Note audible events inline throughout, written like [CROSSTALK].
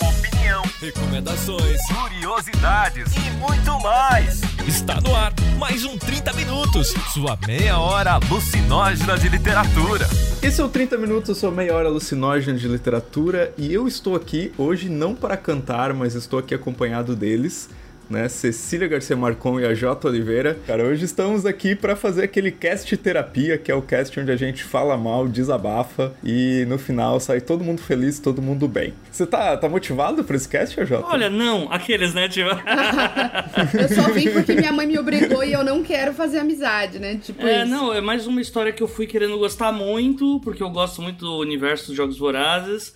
Opinião, recomendações, curiosidades. E muito mais. Está no ar mais um 30 Minutos, sua meia hora alucinógena de literatura. Esse é o 30 Minutos, sua meia hora alucinógena de literatura, e eu estou aqui hoje não para cantar, mas estou aqui acompanhado deles né? Cecília Garcia Marcon e a Jota Oliveira. Cara, hoje estamos aqui para fazer aquele cast terapia, que é o cast onde a gente fala mal, desabafa e no final sai todo mundo feliz, todo mundo bem. Você tá, tá motivado para esse cast, Jota? Olha, não, aqueles, né, tio? [LAUGHS] eu só vim porque minha mãe me obrigou e eu não quero fazer amizade, né? Tipo é, isso. não, é mais uma história que eu fui querendo gostar muito, porque eu gosto muito do universo dos Jogos Vorazes.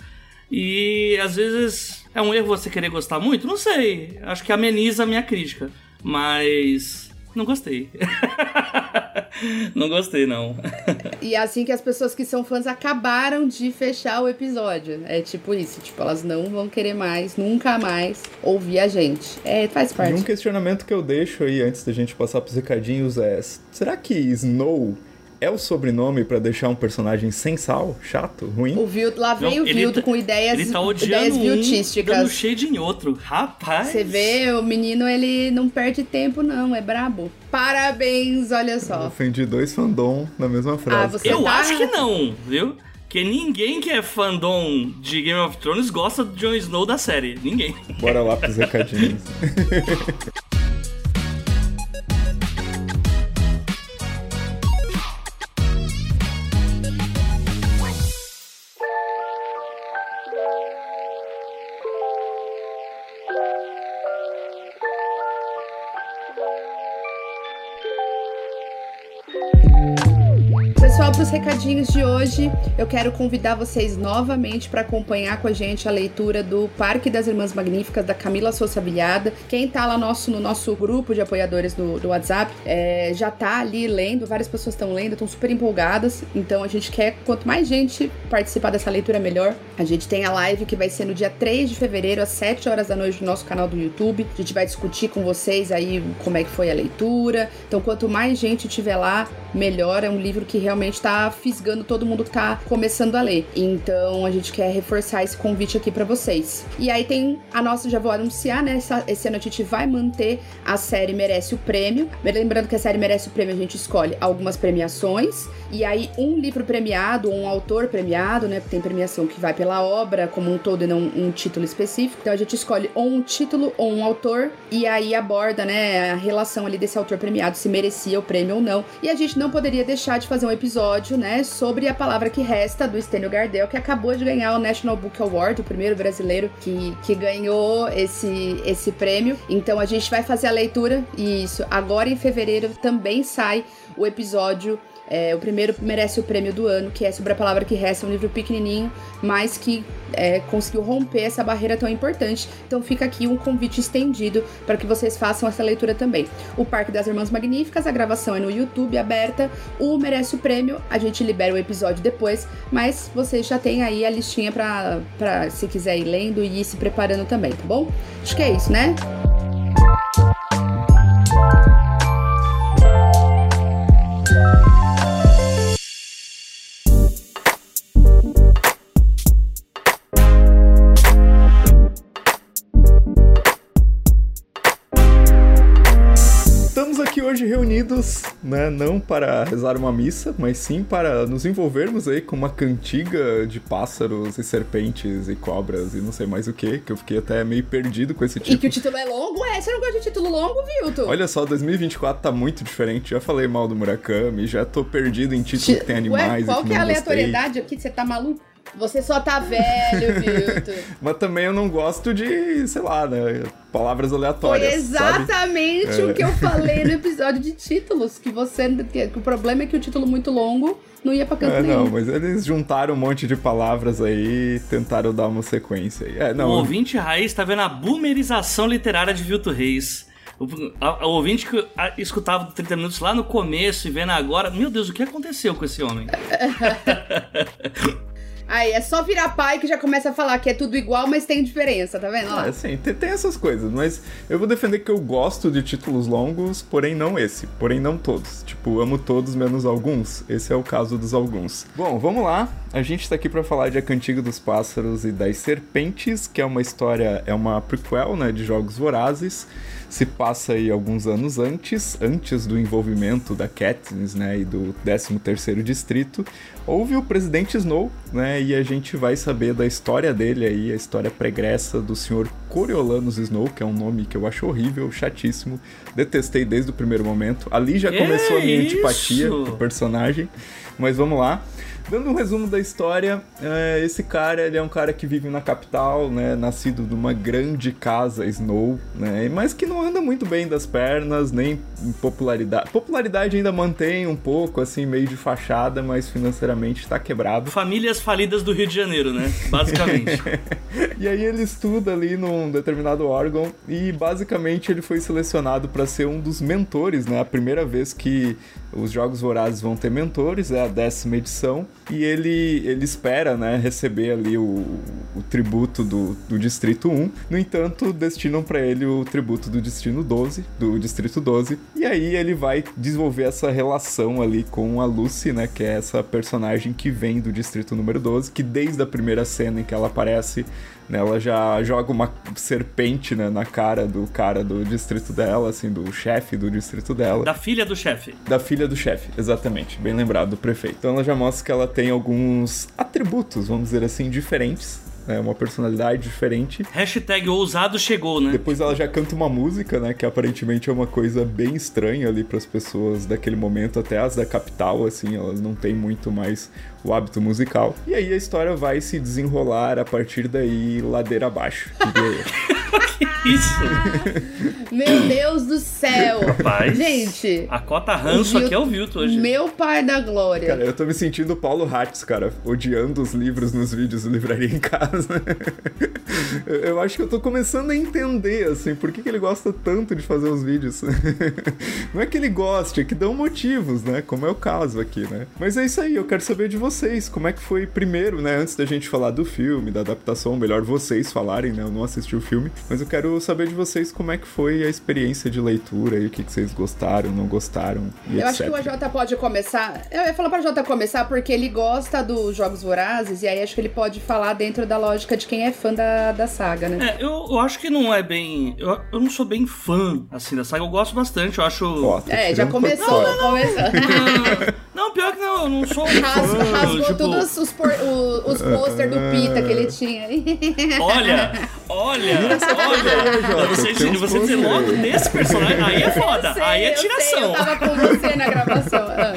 E às vezes é um erro você querer gostar muito? Não sei. Acho que ameniza a minha crítica. Mas. Não gostei. [LAUGHS] não gostei, não. [LAUGHS] e é assim que as pessoas que são fãs acabaram de fechar o episódio. É tipo isso. Tipo, elas não vão querer mais, nunca mais, ouvir a gente. É, faz parte. um questionamento que eu deixo aí antes da gente passar pros recadinhos é: será que Snow é o sobrenome para deixar um personagem sem sal, chato, ruim? O Vilto, lá vem não, o Vilto tá, com ideias, ele tá ideias viltísticas. Um, dando shade em outro. Rapaz. Você vê, o menino ele não perde tempo não, é brabo. Parabéns, olha só. Eu ofendi dois fandom na mesma ah, frase. Ah, você Eu tá... acho que não, viu? Que ninguém que é fandom de Game of Thrones gosta do Jon Snow da série. Ninguém. Bora lá pros recadinhos. [LAUGHS] os recadinhos de hoje, eu quero convidar vocês novamente para acompanhar com a gente a leitura do Parque das Irmãs Magníficas, da Camila Souza Bilhada. Quem tá lá nosso, no nosso grupo de apoiadores do, do WhatsApp é, já tá ali lendo, várias pessoas estão lendo, estão super empolgadas. Então a gente quer, quanto mais gente participar dessa leitura, melhor. A gente tem a live que vai ser no dia 3 de fevereiro, às 7 horas da noite, no nosso canal do YouTube. A gente vai discutir com vocês aí como é que foi a leitura. Então, quanto mais gente tiver lá, melhor. É um livro que realmente está fisgando todo mundo que tá começando a ler. Então a gente quer reforçar esse convite aqui para vocês. E aí tem a nossa, já vou anunciar, né? Essa, esse ano a gente vai manter a série Merece o Prêmio. Lembrando que a série Merece o Prêmio, a gente escolhe algumas premiações. E aí, um livro premiado, um autor premiado, né? Tem premiação que vai pela obra como um todo e não um título específico. Então a gente escolhe ou um título ou um autor. E aí aborda, né, a relação ali desse autor premiado, se merecia o prêmio ou não. E a gente não poderia deixar de fazer um episódio né, sobre a palavra que resta do Stênio Gardel, que acabou de ganhar o National Book Award, o primeiro brasileiro que, que ganhou esse, esse prêmio. Então a gente vai fazer a leitura e isso. Agora em fevereiro também sai o episódio é, o primeiro merece o prêmio do ano, que é sobre a palavra que resta, um livro pequenininho, mas que é, conseguiu romper essa barreira tão importante. Então fica aqui um convite estendido para que vocês façam essa leitura também. O Parque das Irmãs Magníficas, a gravação é no YouTube aberta. O merece o prêmio, a gente libera o episódio depois, mas vocês já têm aí a listinha para se quiser ir lendo e ir se preparando também, tá bom? Acho que é isso, né? Reunidos, né, não para rezar uma missa, mas sim para nos envolvermos aí com uma cantiga de pássaros e serpentes e cobras e não sei mais o que, que eu fiquei até meio perdido com esse título. E que o título é longo? É, você não gosta de título longo, Vilto? Olha só, 2024 tá muito diferente. Já falei mal do Murakami, já tô perdido em título que tem animais Ué, qual que, que é a aleatoriedade aqui? Você tá maluco? Você só tá velho, [LAUGHS] Vilto. Mas também eu não gosto de, sei lá, né? Palavras aleatórias. Foi exatamente sabe? o que eu falei no [LAUGHS] episódio de títulos. Que você. Que, que o problema é que o título muito longo não ia pra canto é, nenhum. Não, mas eles juntaram um monte de palavras aí e tentaram dar uma sequência. É, não, o ouvinte raiz tá vendo a boomerização literária de Vilto Reis. O, a, o ouvinte que a, escutava 30 minutos lá no começo e vendo agora, meu Deus, o que aconteceu com esse homem? [LAUGHS] Aí, é só virar pai que já começa a falar que é tudo igual, mas tem diferença, tá vendo? Ah, sim, tem, tem, essas coisas, mas eu vou defender que eu gosto de títulos longos, porém não esse, porém não todos. Tipo, amo todos menos alguns. Esse é o caso dos alguns. Bom, vamos lá. A gente está aqui para falar de A Cantiga dos Pássaros e das Serpentes, que é uma história, é uma prequel, né, de Jogos Vorazes. Se passa aí alguns anos antes, antes do envolvimento da Katniss, né, e do 13º Distrito. Houve o Presidente Snow, né, e a gente vai saber da história dele aí, a história pregressa do Sr. Coriolanus Snow, que é um nome que eu acho horrível, chatíssimo. Detestei desde o primeiro momento. Ali já começou a minha isso? antipatia com o personagem. Mas vamos lá. Dando um resumo da história, é, esse cara ele é um cara que vive na capital, né, nascido de uma grande casa Snow, né, mas que não anda muito bem das pernas, nem em popularidade. Popularidade ainda mantém um pouco, assim, meio de fachada, mas financeiramente está quebrado. Famílias falidas do Rio de Janeiro, né? Basicamente. [LAUGHS] E aí ele estuda ali num determinado órgão e basicamente ele foi selecionado para ser um dos mentores, né? A primeira vez que os Jogos Vorazes vão ter mentores, é a décima edição, e ele, ele espera, né, receber ali o, o tributo do, do Distrito 1. No entanto, destinam para ele o tributo do Destino 12, do Distrito 12, e aí ele vai desenvolver essa relação ali com a Lucy, né, que é essa personagem que vem do Distrito número 12, que desde a primeira cena em que ela aparece né, ela já joga uma serpente né, na cara do cara do distrito dela, assim, do chefe do distrito dela. da filha do chefe. Da filha do chefe, exatamente, bem lembrado, do prefeito. Então ela já mostra que ela tem alguns atributos, vamos dizer assim, diferentes, né, uma personalidade diferente. Hashtag ousado chegou, né? Depois ela já canta uma música, né, que aparentemente é uma coisa bem estranha ali para as pessoas daquele momento, até as da capital, assim, elas não têm muito mais o hábito musical. E aí a história vai se desenrolar a partir daí ladeira abaixo. diria eu. [LAUGHS] Isso. [LAUGHS] Meu Deus do céu! Rapaz. Gente, A cota ranço aqui é o Vilto hoje. meu pai da glória. Cara, eu tô me sentindo o Paulo Hatz, cara, odiando os livros nos vídeos do Livraria em Casa. eu, [LAUGHS] eu acho que eu tô começando a entender, assim, por que, que ele gosta tanto de fazer os vídeos. [LAUGHS] Não é que ele goste, é que dão motivos, né? Como é o caso aqui, né? Mas é isso aí, eu quero saber de vocês, como é que foi primeiro, né? Antes da gente falar do filme, da adaptação, melhor vocês falarem, né? Eu não assisti o filme, mas eu quero saber de vocês como é que foi a experiência de leitura e o que, que vocês gostaram, não gostaram e Eu acho etc. que o AJ pode começar. Eu ia falar pra AJ começar porque ele gosta dos Jogos Vorazes, e aí acho que ele pode falar dentro da lógica de quem é fã da, da saga, né? É, eu, eu acho que não é bem. Eu, eu não sou bem fã, assim, da saga. Eu gosto bastante, eu acho. Ó, tô É, já começou, fora. começou. Não, pior que não, eu não sou um Rasgou, fã. rasgou tipo, todos os, por, o- os pôster do Pita que ele tinha. Olha, olha, olha. Jota, Você, você dizer pôster logo desse personagem, aí é foda. Sei, aí é eu sei, tiração. eu tava com você na gravação. Ah.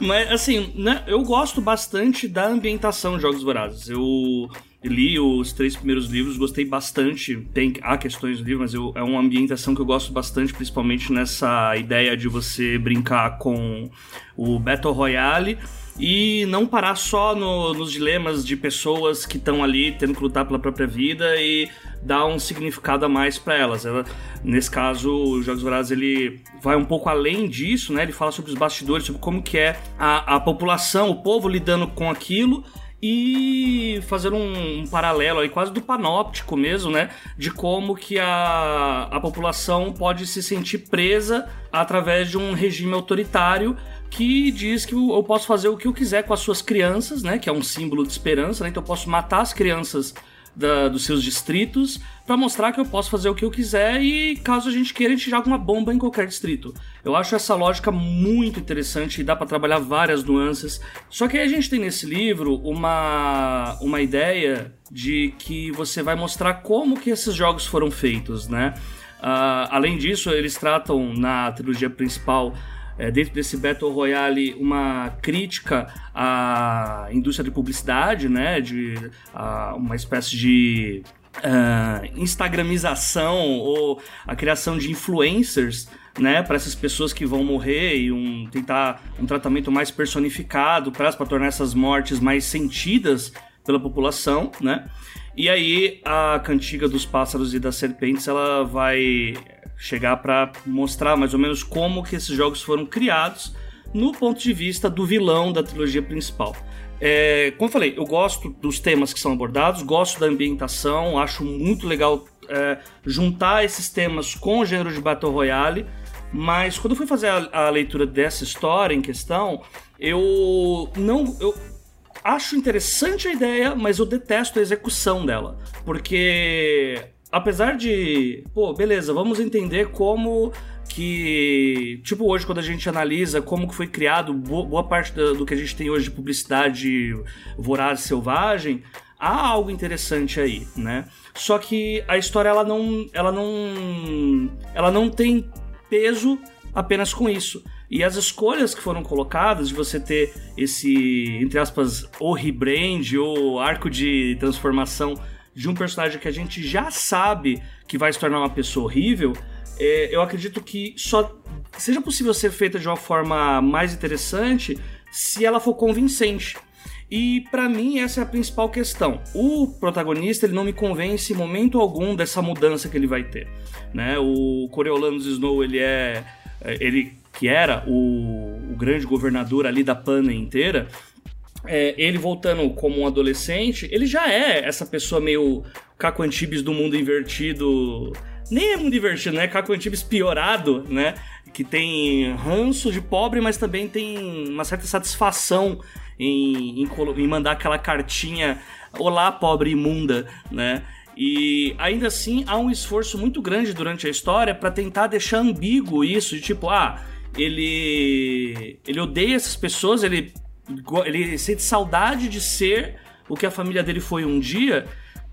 Mas, assim, né, eu gosto bastante da ambientação de Jogos Vorazes. Eu li os três primeiros livros, gostei bastante. Tem, há questões do livro, mas eu- é uma ambientação que eu gosto bastante, principalmente nessa ideia de você brincar com o Battle Royale. E não parar só no- nos dilemas de pessoas que estão ali tendo que lutar pela própria vida e dar um significado a mais para elas. Ela, nesse caso, o Jogos Vorazes ele vai um pouco além disso, né? Ele fala sobre os bastidores, sobre como que é a, a população, o povo lidando com aquilo e fazer um, um paralelo aí quase do panóptico mesmo, né? De como que a, a população pode se sentir presa através de um regime autoritário que diz que eu posso fazer o que eu quiser com as suas crianças, né? Que é um símbolo de esperança, né? Então eu posso matar as crianças da- dos seus distritos para mostrar que eu posso fazer o que eu quiser e caso a gente queira a gente joga uma bomba em qualquer distrito. Eu acho essa lógica muito interessante e dá para trabalhar várias nuances. Só que aí a gente tem nesse livro uma uma ideia de que você vai mostrar como que esses jogos foram feitos, né? Ah, além disso, eles tratam na trilogia principal é, dentro desse Battle Royale uma crítica à indústria de publicidade, né, de a uma espécie de ah, instagramização ou a criação de influencers, né, para essas pessoas que vão morrer e um, tentar um tratamento mais personificado para tornar essas mortes mais sentidas pela população, né? E aí a cantiga dos pássaros e das serpentes ela vai chegar para mostrar mais ou menos como que esses jogos foram criados no ponto de vista do vilão da trilogia principal. É, como eu falei, eu gosto dos temas que são abordados, gosto da ambientação, acho muito legal é, juntar esses temas com o gênero de Battle Royale, mas quando eu fui fazer a, a leitura dessa história em questão, eu não. Eu, acho interessante a ideia, mas eu detesto a execução dela. Porque apesar de, pô, beleza, vamos entender como que, tipo, hoje quando a gente analisa como que foi criado boa parte do que a gente tem hoje de publicidade voraz selvagem, há algo interessante aí, né? Só que a história ela não, ela não, ela não tem peso apenas com isso. E as escolhas que foram colocadas de você ter esse, entre aspas, o rebrand ou arco de transformação de um personagem que a gente já sabe que vai se tornar uma pessoa horrível, é, eu acredito que só seja possível ser feita de uma forma mais interessante se ela for convincente. E para mim essa é a principal questão. O protagonista ele não me convence em momento algum dessa mudança que ele vai ter, né? O Coriolanus Snow ele é, é ele que era o, o grande governador ali da Pana inteira, é, ele voltando como um adolescente, ele já é essa pessoa meio Caco Antibes do mundo invertido. Nem é mundo invertido, né? Caco Antibes piorado, né? Que tem ranço de pobre, mas também tem uma certa satisfação em, em, em mandar aquela cartinha Olá, pobre imunda, né? E ainda assim há um esforço muito grande durante a história para tentar deixar ambíguo isso, de tipo, ah, ele ele odeia essas pessoas, ele ele sente saudade de ser o que a família dele foi um dia.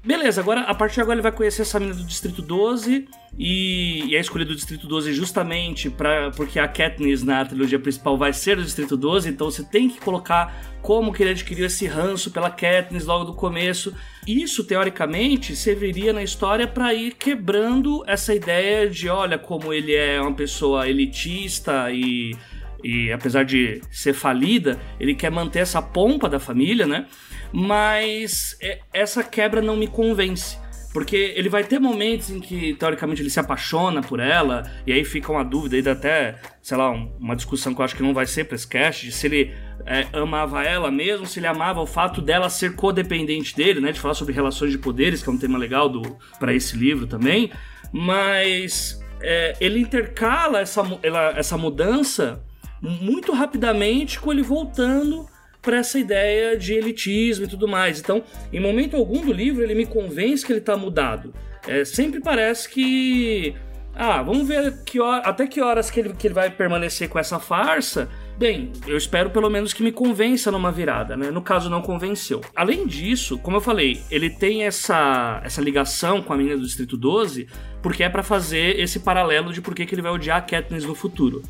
Beleza, agora a partir de agora ele vai conhecer essa menina do Distrito 12 e, e é escolhido do Distrito 12 justamente para porque a Katniss na trilogia principal vai ser do Distrito 12, então você tem que colocar como que ele adquiriu esse ranço pela Katniss logo do começo. Isso teoricamente serviria na história para ir quebrando essa ideia de, olha, como ele é uma pessoa elitista e e apesar de ser falida, ele quer manter essa pompa da família, né? Mas é, essa quebra não me convence. Porque ele vai ter momentos em que, teoricamente, ele se apaixona por ela, e aí fica uma dúvida, ainda até, sei lá, uma discussão que eu acho que não vai ser pra esse cast, de se ele é, amava ela mesmo, se ele amava o fato dela ser codependente dele, né? De falar sobre relações de poderes, que é um tema legal do para esse livro também. Mas é, ele intercala essa, ela, essa mudança muito rapidamente com ele voltando para essa ideia de elitismo e tudo mais. Então, em momento algum do livro, ele me convence que ele está mudado. É, sempre parece que. Ah, vamos ver que hora, até que horas que ele, que ele vai permanecer com essa farsa. Bem, eu espero pelo menos que me convença numa virada, né? No caso, não convenceu. Além disso, como eu falei, ele tem essa, essa ligação com a menina do Distrito 12, porque é para fazer esse paralelo de por que ele vai odiar a Katniss no futuro.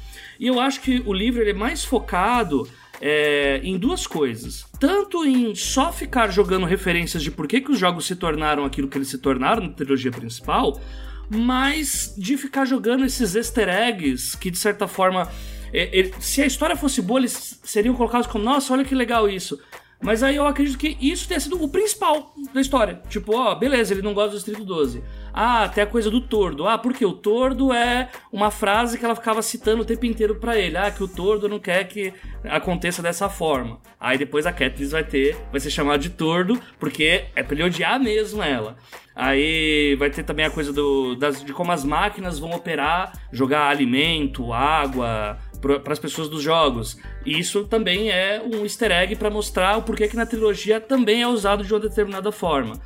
E eu acho que o livro ele é mais focado é, em duas coisas. Tanto em só ficar jogando referências de por que, que os jogos se tornaram aquilo que eles se tornaram na trilogia principal, mas de ficar jogando esses easter eggs que, de certa forma, é, é, se a história fosse boa, eles seriam colocados como: nossa, olha que legal isso. Mas aí eu acredito que isso tenha sido o principal da história. Tipo, ó, beleza, ele não gosta do Distrito 12. Ah, até a coisa do tordo. Ah, porque o tordo é uma frase que ela ficava citando o tempo inteiro para ele. Ah, que o tordo não quer que aconteça dessa forma. Aí depois a Katniss vai ter, vai ser chamada de tordo, porque é pra ele odiar mesmo ela. Aí vai ter também a coisa do, das, de como as máquinas vão operar, jogar alimento, água, para as pessoas dos jogos. E isso também é um easter egg para mostrar o porquê que na trilogia também é usado de uma determinada forma.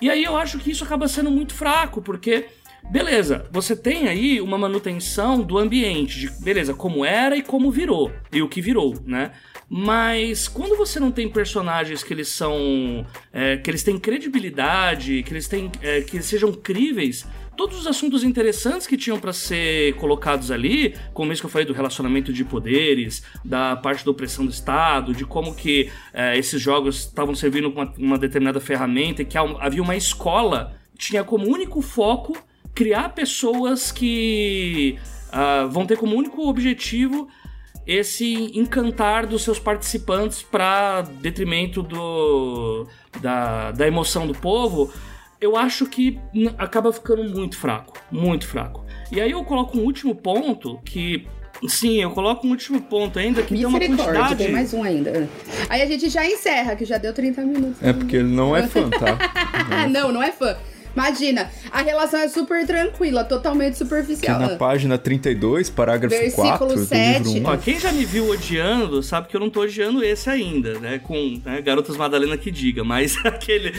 E aí eu acho que isso acaba sendo muito fraco, porque beleza, você tem aí uma manutenção do ambiente, de beleza, como era e como virou, e o que virou, né? Mas quando você não tem personagens que eles são. É, que eles têm credibilidade, que eles têm. É, que eles sejam críveis, todos os assuntos interessantes que tinham para ser colocados ali, como isso que eu falei do relacionamento de poderes, da parte da opressão do Estado, de como que é, esses jogos estavam servindo uma, uma determinada ferramenta e que havia uma escola, tinha como único foco criar pessoas que uh, vão ter como único objetivo esse encantar dos seus participantes para detrimento do, da, da emoção do povo eu acho que acaba ficando muito fraco, muito fraco. E aí eu coloco um último ponto que Sim, eu coloco um último ponto ainda que tem uma quantidade... tem mais um ainda. Aí a gente já encerra, que já deu 30 minutos. É porque ele não é fã, tá? [LAUGHS] Não, não é fã. Imagina, a relação é super tranquila, totalmente Que superficial. na página 32, parágrafo Versículo 4 do sete. livro 1. Ó, quem já me viu odiando sabe que eu não tô odiando esse ainda, né? Com né, Garotas Madalena que diga, mas [LAUGHS] aquele.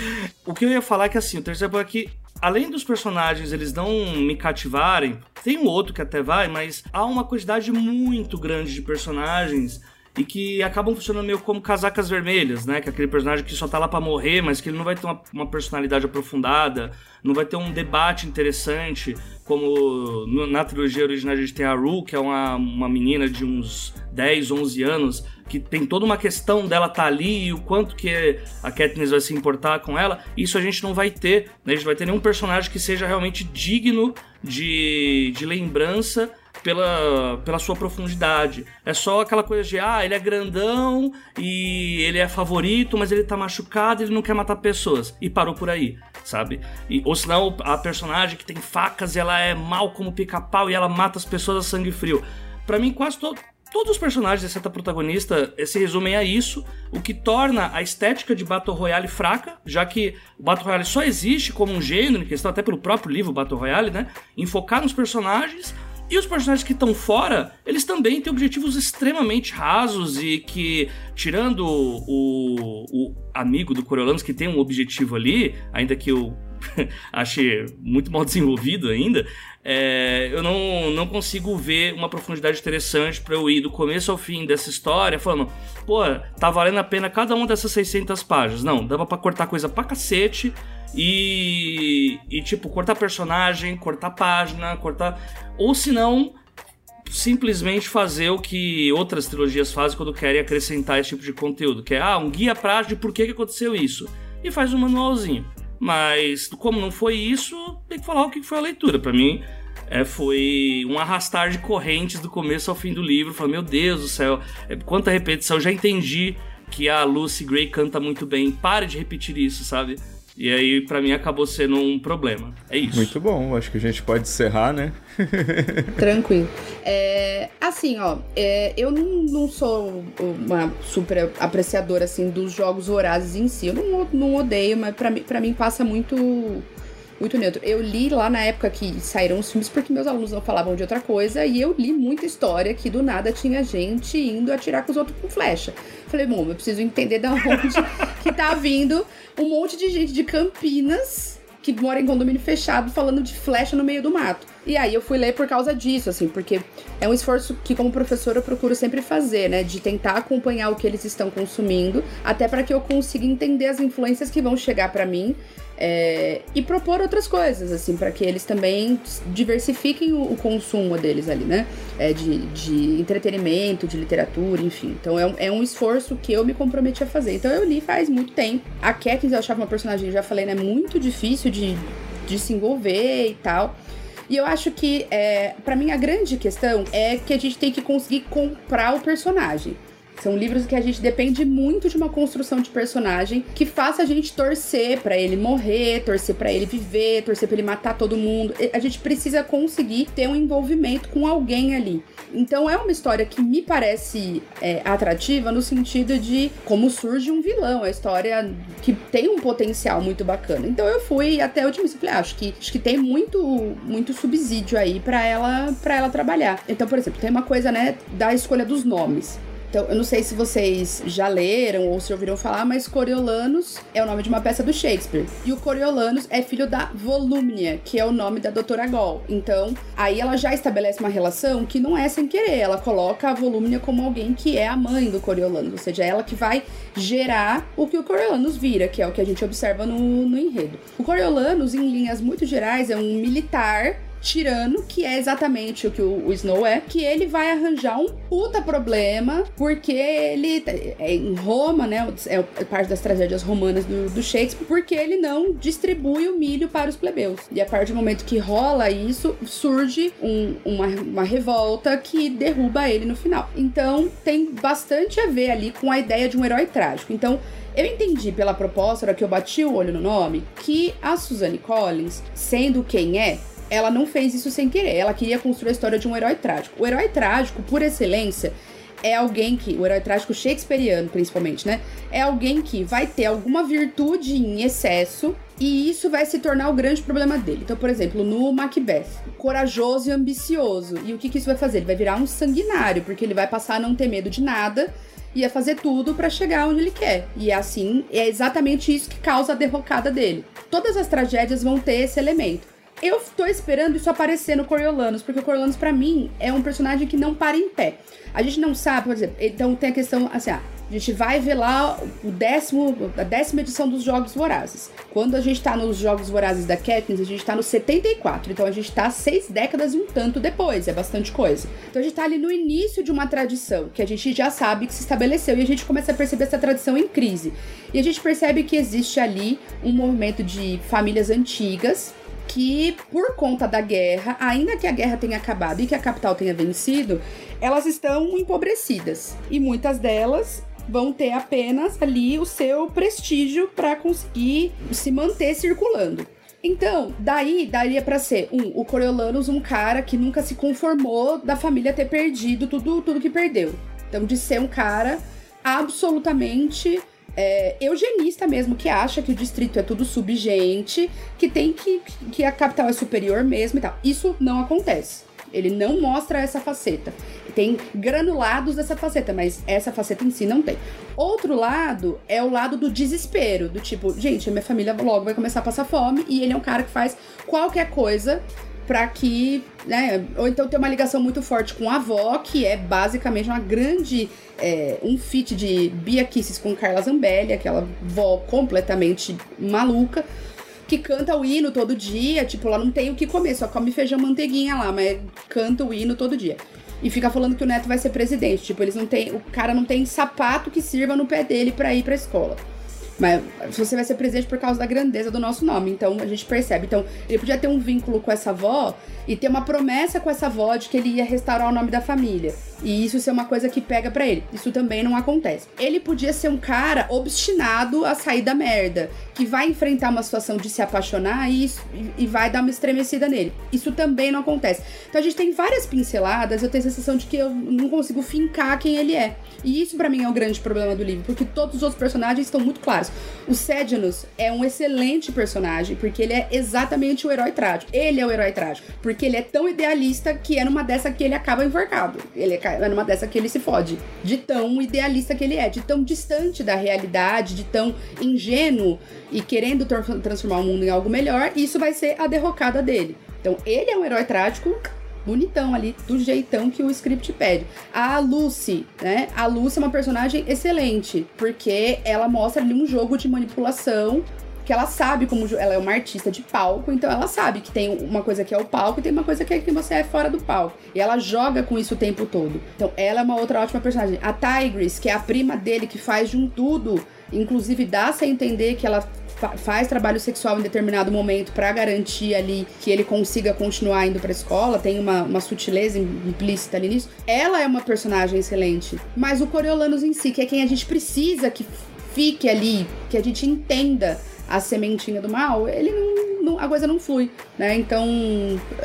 O que eu ia falar é que assim, o terceiro ponto é que. Além dos personagens eles não me cativarem, tem um outro que até vai, mas há uma quantidade muito grande de personagens e que acabam funcionando meio como casacas vermelhas, né? Que é aquele personagem que só tá lá pra morrer, mas que ele não vai ter uma, uma personalidade aprofundada, não vai ter um debate interessante, como no- na trilogia original a gente tem a Rue, que é uma, uma menina de uns 10, 11 anos, que tem toda uma questão dela estar ali e o quanto que a Katniss vai se importar com ela. Isso a gente não vai ter, né? A gente vai ter nenhum personagem que seja realmente digno de, de lembrança pela, pela sua profundidade. É só aquela coisa de, ah, ele é grandão e ele é favorito, mas ele tá machucado ele não quer matar pessoas. E parou por aí, sabe? E, ou senão a personagem que tem facas e ela é mal como pica-pau e ela mata as pessoas a sangue frio. Pra mim, quase todo. Todos os personagens, exceto a protagonista, eh, se resumem a isso, o que torna a estética de Battle Royale fraca, já que o Battle Royale só existe como um gênero, em questão até pelo próprio livro Battle Royale, né? Em focar nos personagens e os personagens que estão fora, eles também têm objetivos extremamente rasos e que, tirando o, o amigo do Coriolanus, que tem um objetivo ali, ainda que eu [LAUGHS] ache muito mal [LAUGHS] desenvolvido ainda, é, eu não, não consigo ver uma profundidade interessante pra eu ir do começo ao fim dessa história falando, pô, tá valendo a pena cada uma dessas 600 páginas. Não, dava pra cortar coisa pra cacete e, e tipo, cortar personagem, cortar página, cortar. Ou se não, simplesmente fazer o que outras trilogias fazem quando querem acrescentar esse tipo de conteúdo, que é ah, um guia prático de por que, que aconteceu isso. E faz um manualzinho. Mas como não foi isso, tem que falar o que foi a leitura. Pra mim, é, foi um arrastar de correntes do começo ao fim do livro. Falei, meu Deus do céu, é, quanta repetição, já entendi que a Lucy Gray canta muito bem. Pare de repetir isso, sabe? E aí, pra mim, acabou sendo um problema. É isso. Muito bom, acho que a gente pode encerrar, né? [LAUGHS] Tranquilo. É, assim, ó, é, eu não, não sou uma super apreciadora, assim, dos jogos vorazes em si. Eu não, não odeio, mas pra mim, pra mim passa muito, muito neutro. Eu li lá na época que saíram os filmes porque meus alunos não falavam de outra coisa e eu li muita história que do nada tinha gente indo atirar com os outros com flecha. Falei, bom, eu preciso entender da [LAUGHS] onde que tá vindo um monte de gente de Campinas que mora em condomínio fechado falando de flecha no meio do mato. E aí eu fui ler por causa disso, assim, porque é um esforço que como professora eu procuro sempre fazer, né, de tentar acompanhar o que eles estão consumindo, até para que eu consiga entender as influências que vão chegar para mim é, e propor outras coisas, assim, para que eles também diversifiquem o, o consumo deles ali, né? É, de, de entretenimento, de literatura, enfim. Então é um, é um esforço que eu me comprometi a fazer. Então eu li faz muito tempo. A Katniss eu achava uma personagem, já falei, né? Muito difícil de, de se envolver e tal. E eu acho que, é, para mim, a grande questão é que a gente tem que conseguir comprar o personagem. São livros que a gente depende muito de uma construção de personagem que faça a gente torcer pra ele morrer, torcer pra ele viver, torcer pra ele matar todo mundo. A gente precisa conseguir ter um envolvimento com alguém ali. Então é uma história que me parece é, atrativa no sentido de como surge um vilão. Uma história que tem um potencial muito bacana. Então eu fui até o otimista. Falei, ah, acho que, acho que tem muito, muito subsídio aí pra ela, pra ela trabalhar. Então, por exemplo, tem uma coisa, né, da escolha dos nomes. Então, eu não sei se vocês já leram ou se ouviram falar, mas Coriolanus é o nome de uma peça do Shakespeare. E o Coriolanus é filho da Volúmnia, que é o nome da doutora Gol. Então, aí ela já estabelece uma relação que não é sem querer. Ela coloca a Volúmnia como alguém que é a mãe do Coriolanus, ou seja, é ela que vai gerar o que o Coriolanus vira, que é o que a gente observa no, no enredo. O Coriolanus, em linhas muito gerais, é um militar tirano, que é exatamente o que o, o, Snow é, que ele vai arranjar um puta problema, porque ele é em Roma, né? É parte das tragédias romanas do, do, Shakespeare, porque ele não distribui o milho para os plebeus. E a partir do momento que rola isso, surge um, uma, uma revolta que derruba ele no final. Então tem bastante a ver ali com a ideia de um herói trágico. Então, eu entendi pela proposta, hora que eu bati o olho no nome, que a Suzanne Collins, sendo quem é, ela não fez isso sem querer. Ela queria construir a história de um herói trágico. O herói trágico, por excelência, é alguém que, o herói trágico shakespeariano principalmente, né? É alguém que vai ter alguma virtude em excesso e isso vai se tornar o grande problema dele. Então, por exemplo, no Macbeth, corajoso e ambicioso. E o que, que isso vai fazer? Ele vai virar um sanguinário, porque ele vai passar a não ter medo de nada e a fazer tudo para chegar onde ele quer. E é assim, é exatamente isso que causa a derrocada dele. Todas as tragédias vão ter esse elemento. Eu tô esperando isso aparecer no Coriolanus, porque o Coriolanus, para mim, é um personagem que não para em pé. A gente não sabe, por exemplo, então tem a questão assim, ah, a gente vai ver lá o décimo, a décima edição dos Jogos Vorazes. Quando a gente tá nos Jogos Vorazes da Katniss, a gente tá no 74. Então a gente tá seis décadas e um tanto depois, é bastante coisa. Então a gente tá ali no início de uma tradição que a gente já sabe que se estabeleceu e a gente começa a perceber essa tradição em crise. E a gente percebe que existe ali um movimento de famílias antigas que, por conta da guerra, ainda que a guerra tenha acabado e que a capital tenha vencido, elas estão empobrecidas. E muitas delas vão ter apenas ali o seu prestígio para conseguir se manter circulando. Então, daí daria para ser um, o Coriolanus, um cara que nunca se conformou da família ter perdido tudo, tudo que perdeu. Então, de ser um cara absolutamente é, eugenista mesmo, que acha que o distrito é tudo subgente, que tem que. que a capital é superior mesmo e tal. Isso não acontece. Ele não mostra essa faceta. Tem granulados dessa faceta, mas essa faceta em si não tem. Outro lado é o lado do desespero, do tipo, gente, minha família logo vai começar a passar fome e ele é um cara que faz qualquer coisa para que, né, ou então tem uma ligação muito forte com a avó, que é basicamente uma grande, é, um feat de Bia Kisses com Carla Zambelli, aquela vó completamente maluca, que canta o hino todo dia, tipo, ela não tem o que comer, só come feijão manteiguinha lá, mas canta o hino todo dia. E fica falando que o neto vai ser presidente, tipo, eles não tem, o cara não tem sapato que sirva no pé dele para ir pra escola. Mas você vai ser presente por causa da grandeza do nosso nome. Então a gente percebe. Então, ele podia ter um vínculo com essa avó e ter uma promessa com essa avó de que ele ia restaurar o nome da família. E isso ser uma coisa que pega para ele. Isso também não acontece. Ele podia ser um cara obstinado a sair da merda, que vai enfrentar uma situação de se apaixonar e, e vai dar uma estremecida nele. Isso também não acontece. Então a gente tem várias pinceladas, eu tenho a sensação de que eu não consigo fincar quem ele é. E isso para mim é o grande problema do livro, porque todos os outros personagens estão muito claros. O Sédinos é um excelente personagem, porque ele é exatamente o herói trágico. Ele é o herói trágico, porque ele é tão idealista que é numa dessa que ele acaba enforcado. Ele é, é numa dessa que ele se fode. De tão idealista que ele é, de tão distante da realidade, de tão ingênuo e querendo transformar o mundo em algo melhor, isso vai ser a derrocada dele. Então, ele é um herói trágico bonitão ali, do jeitão que o script pede. A Lucy, né? A Lucy é uma personagem excelente, porque ela mostra ali um jogo de manipulação que ela sabe como ela é uma artista de palco, então ela sabe que tem uma coisa que é o palco e tem uma coisa que é que você é fora do palco. E ela joga com isso o tempo todo. Então ela é uma outra ótima personagem. A Tigris, que é a prima dele que faz de um tudo, inclusive dá-se a entender que ela faz trabalho sexual em determinado momento para garantir ali que ele consiga continuar indo pra escola, tem uma, uma sutileza implícita ali nisso. Ela é uma personagem excelente. Mas o Coriolanus em si, que é quem a gente precisa que fique ali, que a gente entenda a sementinha do mal, ele não, não, a coisa não flui, né? Então,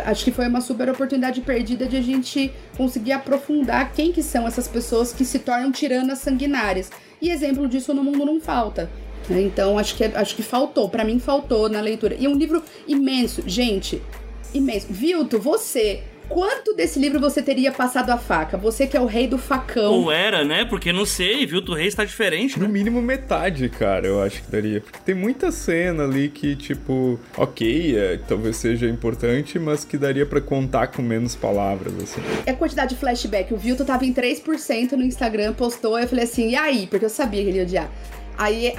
acho que foi uma super oportunidade perdida de a gente conseguir aprofundar quem que são essas pessoas que se tornam tiranas sanguinárias. E exemplo disso no mundo não falta. Né? Então acho que, acho que faltou, para mim faltou na leitura. E é um livro imenso, gente, imenso. Vilto, você quanto desse livro você teria passado a faca? Você que é o rei do facão. Ou era, né? Porque não sei, viu? O rei está diferente, né? No mínimo metade, cara, eu acho que daria. Porque tem muita cena ali que, tipo, ok, é, talvez seja importante, mas que daria para contar com menos palavras, assim. É a quantidade de flashback. O Vilto tava em 3% no Instagram, postou, eu falei assim, e aí? Porque eu sabia que ele ia odiar. Aí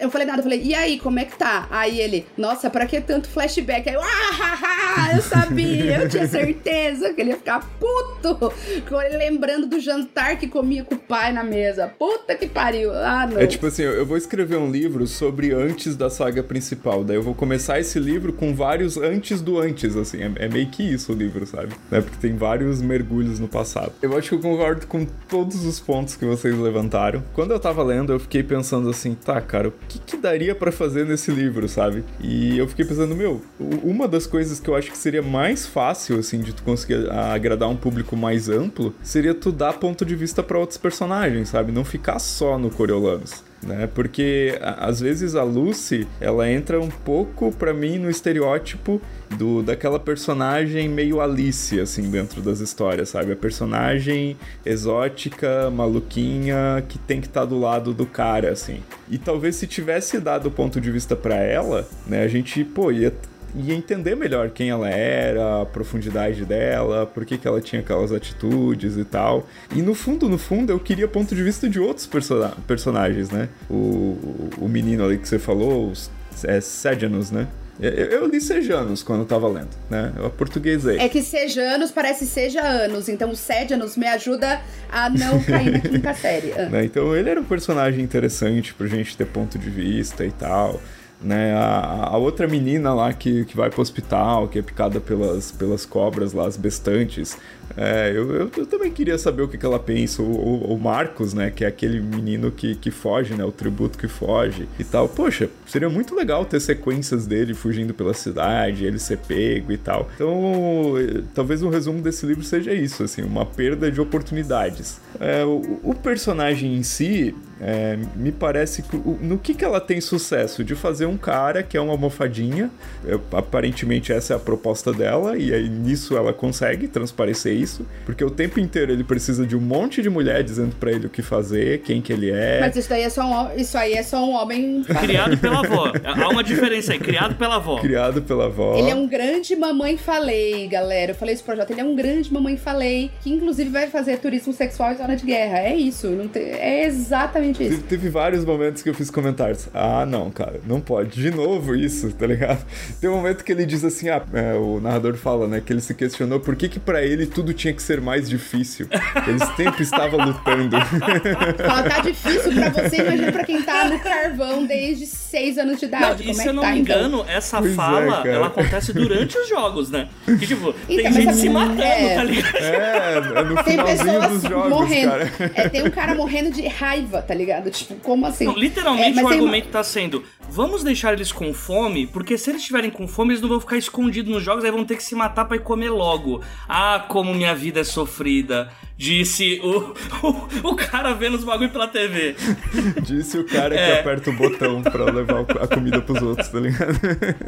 eu falei nada, eu falei, e aí, como é que tá? Aí ele, nossa, pra que tanto flashback? Aí eu, ah, eu sabia, eu tinha [LAUGHS] certeza que ele ia ficar puto com ele lembrando do jantar que comia com o pai na mesa. Puta que pariu. Ah, não. É tipo assim, eu vou escrever um livro sobre antes da saga principal. Daí eu vou começar esse livro com vários antes do antes, assim. É, é meio que isso o livro, sabe? Né? Porque tem vários mergulhos no passado. Eu acho que eu concordo com todos os pontos que vocês levantaram. Quando eu tava lendo, eu fiquei pensando assim assim, tá, cara, o que, que daria para fazer nesse livro, sabe? E eu fiquei pensando, meu, uma das coisas que eu acho que seria mais fácil, assim, de tu conseguir agradar um público mais amplo, seria tu dar ponto de vista para outros personagens, sabe? Não ficar só no Coriolanos né? Porque às vezes a Lucy, ela entra um pouco para mim no estereótipo do daquela personagem meio Alice assim dentro das histórias, sabe? A personagem exótica, maluquinha, que tem que estar tá do lado do cara assim. E talvez se tivesse dado o ponto de vista para ela, né, a gente, pô, ia e entender melhor quem ela era, a profundidade dela, por que, que ela tinha aquelas atitudes e tal. E no fundo, no fundo, eu queria ponto de vista de outros person personagens, né? O, o menino ali que você falou, os, é Sejanus, né? Eu, li Sejanos quando eu tava lendo, né? Eu portuguesei. É que Sejanos parece Seja Anos, então o Sejanos me ajuda a não [LAUGHS] cair na quinta série. Né? Então ele era um personagem interessante pra gente ter ponto de vista e tal né? A, a, outra menina lá que, que vai pro hospital, que é picada pelas, pelas cobras lá, as bestantes. É, eu, eu, eu, também queria saber o que, que ela pensa. O, o, o, Marcos, né? Que é aquele menino que, que foge, né? O tributo que foge e tal. Poxa, seria muito legal ter sequências dele fugindo pela cidade, ele ser pego e tal. Então, talvez um resumo desse livro seja isso, assim, uma perda de oportunidades. É, o, o personagem em si, é, me parece que no que, que ela tem sucesso? De fazer um cara que é uma almofadinha, é, aparentemente essa é a proposta dela, e aí nisso ela consegue transparecer isso, porque o tempo inteiro ele precisa de um monte de mulher dizendo para ele o que fazer, quem que ele é. Mas isso daí é só um, isso aí é só um homem. Criado pela avó. Há uma diferença aí, criado pela avó. Criado pela avó. Ele é um grande mamãe falei, galera. Eu falei isso pro projeto, ele é um grande mamãe falei, que inclusive vai fazer turismo sexual em zona de guerra. É isso, não tem, é exatamente isso. Teve, teve vários momentos que eu fiz comentários. Ah, não, cara, não pode. De novo isso, tá ligado? Tem um momento que ele diz assim, ah, é, o narrador fala, né, que ele se questionou por que que pra ele tudo tinha que ser mais difícil. Ele sempre estava lutando. [LAUGHS] Fala, tá difícil pra você, imagina pra quem tá no carvão desde 6 anos de idade. Não, e se é eu não tá, me então? engano, então? essa pois fala, é, ela acontece durante os jogos, né? Que tipo, então, tem gente se matando, é... tá ligado? É, é no tem pessoas dos jogos, morrendo. Cara. É, tem um cara morrendo de raiva, tá ligado? Tipo, como assim? Não, literalmente o argumento uma... tá sendo, vamos deixar eles com fome, porque se eles estiverem com fome, eles não vão ficar escondidos nos jogos, aí vão ter que se matar para ir comer logo. Ah, como minha vida é sofrida. Disse o, [LAUGHS] o, o cara vendo os bagulho pela TV. [LAUGHS] Disse o cara é. que aperta o botão pra levar a comida pros outros, tá ligado?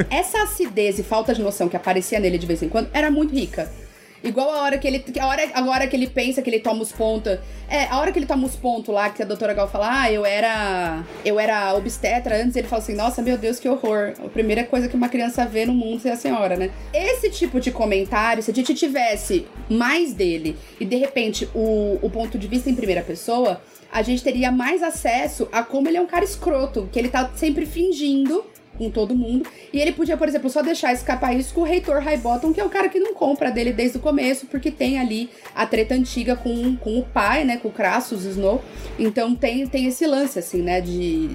Essa acidez e falta de noção que aparecia nele de vez em quando era muito rica. Igual a hora que ele. A hora, a hora que ele pensa que ele toma os pontos. É, a hora que ele toma os pontos lá, que a doutora Gal fala, ah, eu era. Eu era obstetra antes, ele fala assim, nossa, meu Deus, que horror. A primeira coisa que uma criança vê no mundo é a senhora, né? Esse tipo de comentário, se a gente tivesse mais dele e de repente o, o ponto de vista em primeira pessoa, a gente teria mais acesso a como ele é um cara escroto, que ele tá sempre fingindo com todo mundo. E ele podia, por exemplo, só deixar escapar isso com o reitor Highbottom, que é o cara que não compra dele desde o começo, porque tem ali a treta antiga com, com o pai, né? Com o Crassus Snow. Então tem, tem esse lance, assim, né? De,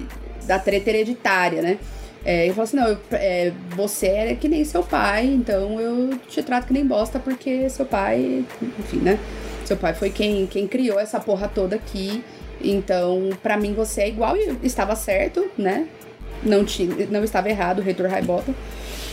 da treta hereditária, né? É, ele falou assim: não, eu, é, você é que nem seu pai, então eu te trato que nem bosta, porque seu pai, enfim, né? Seu pai foi quem, quem criou essa porra toda aqui. Então, para mim, você é igual e estava certo, né? Não, tinha, não estava errado o reitor Highbottom,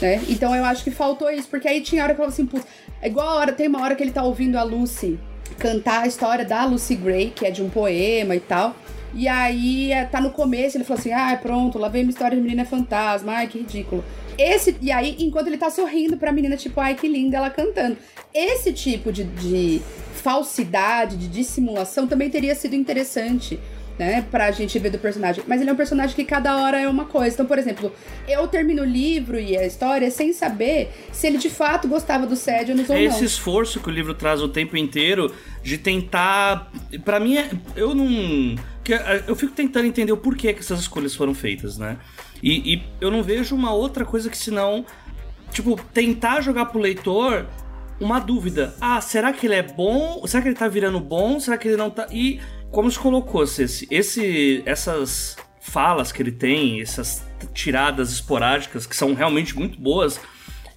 né? Então eu acho que faltou isso, porque aí tinha hora que eu falava assim, putz, é igual a hora, tem uma hora que ele tá ouvindo a Lucy cantar a história da Lucy Gray, que é de um poema e tal. E aí é, tá no começo, ele falou assim: ah, pronto, lá vem uma história de menina fantasma, ai que ridículo. Esse, e aí, enquanto ele tá sorrindo pra menina, tipo, ai que linda ela cantando. Esse tipo de, de falsidade, de dissimulação também teria sido interessante né, pra gente ver do personagem. Mas ele é um personagem que cada hora é uma coisa. Então, por exemplo, eu termino o livro e a história sem saber se ele de fato gostava do Sédionos ou é não. Esse esforço que o livro traz o tempo inteiro de tentar. para mim, é, eu não. Eu fico tentando entender o porquê que essas escolhas foram feitas, né? E, e eu não vejo uma outra coisa que senão. Tipo, tentar jogar pro leitor uma dúvida. Ah, será que ele é bom? Será que ele tá virando bom? Será que ele não tá. E como se colocou, esse, esse, essas falas que ele tem, essas tiradas esporádicas que são realmente muito boas,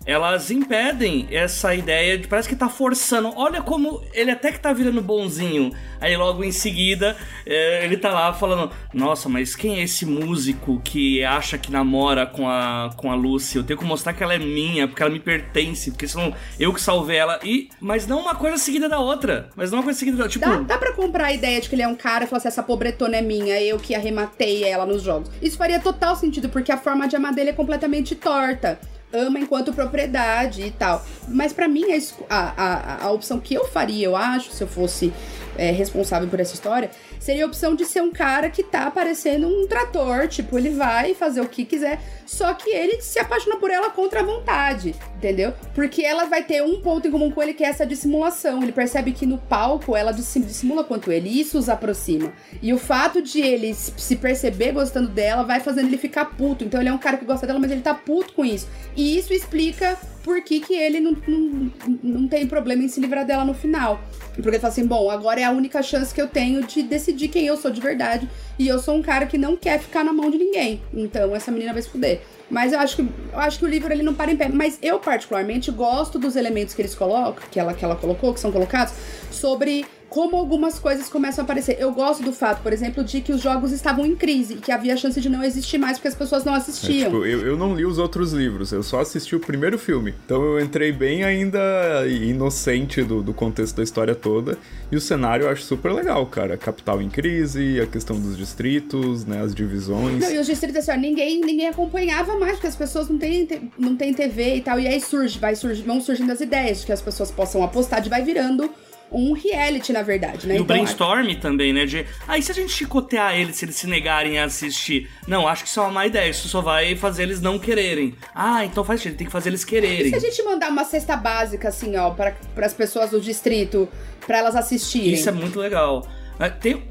elas impedem essa ideia de parece que tá forçando. Olha como ele até que tá virando bonzinho. Aí logo em seguida é, ele tá lá falando: Nossa, mas quem é esse músico que acha que namora com a, com a Lucy? Eu tenho que mostrar que ela é minha, porque ela me pertence, porque senão eu que salvei ela. E, mas não uma coisa seguida da outra. Mas não uma coisa seguida da outra. Tipo, Dá, dá pra comprar a ideia de que ele é um cara e falar assim: essa pobretona é minha, eu que arrematei ela nos jogos. Isso faria total sentido, porque a forma de amar dele é completamente torta ama enquanto propriedade e tal. Mas para mim, a, a, a, opção que eu faria, eu acho, se eu fosse é, responsável por essa história, seria a opção de ser um cara que tá parecendo um trator, tipo, ele vai fazer o que quiser, só que ele se apaixona por ela contra a vontade, entendeu? Porque ela vai ter um ponto em comum com ele que é essa dissimulação. Ele percebe que no palco ela dissimula quanto ele, e isso os aproxima. E o fato de ele se perceber gostando dela vai fazendo ele ficar puto. Então ele é um cara que gosta dela, mas ele tá puto com isso. E isso explica por que, que ele não, não, não tem problema em se livrar dela no final. Porque ele fala assim: bom, agora é a única chance que eu tenho de decidir quem eu sou de verdade. E eu sou um cara que não quer ficar na mão de ninguém. Então essa menina vai se fuder. Mas eu acho que eu acho que o livro ele não para em pé. Mas eu, particularmente, gosto dos elementos que eles colocam, que ela, que ela colocou, que são colocados, sobre como algumas coisas começam a aparecer. Eu gosto do fato, por exemplo, de que os jogos estavam em crise e que havia chance de não existir mais porque as pessoas não assistiam. É, tipo, eu, eu não li os outros livros, eu só assisti o primeiro filme. Então eu entrei bem ainda inocente do, do contexto da história toda. E o cenário eu acho super legal, cara. Capital em crise, a questão dos distritos, né, as divisões. Não, e os distritos, assim, ó, ninguém, ninguém acompanhava mais, porque as pessoas não têm, não têm TV e tal. E aí surge, vai surgir, vão surgindo as ideias de que as pessoas possam apostar e vai virando um reality, na verdade, né? E então, o brainstorm a... também, né? De, ah, e se a gente chicotear eles se eles se negarem a assistir? Não, acho que isso é uma má ideia, isso só vai fazer eles não quererem. Ah, então faz sentido, tem que fazer eles quererem. E se a gente mandar uma cesta básica, assim, ó, para as pessoas do distrito, para elas assistirem? Isso é muito legal. É, tem,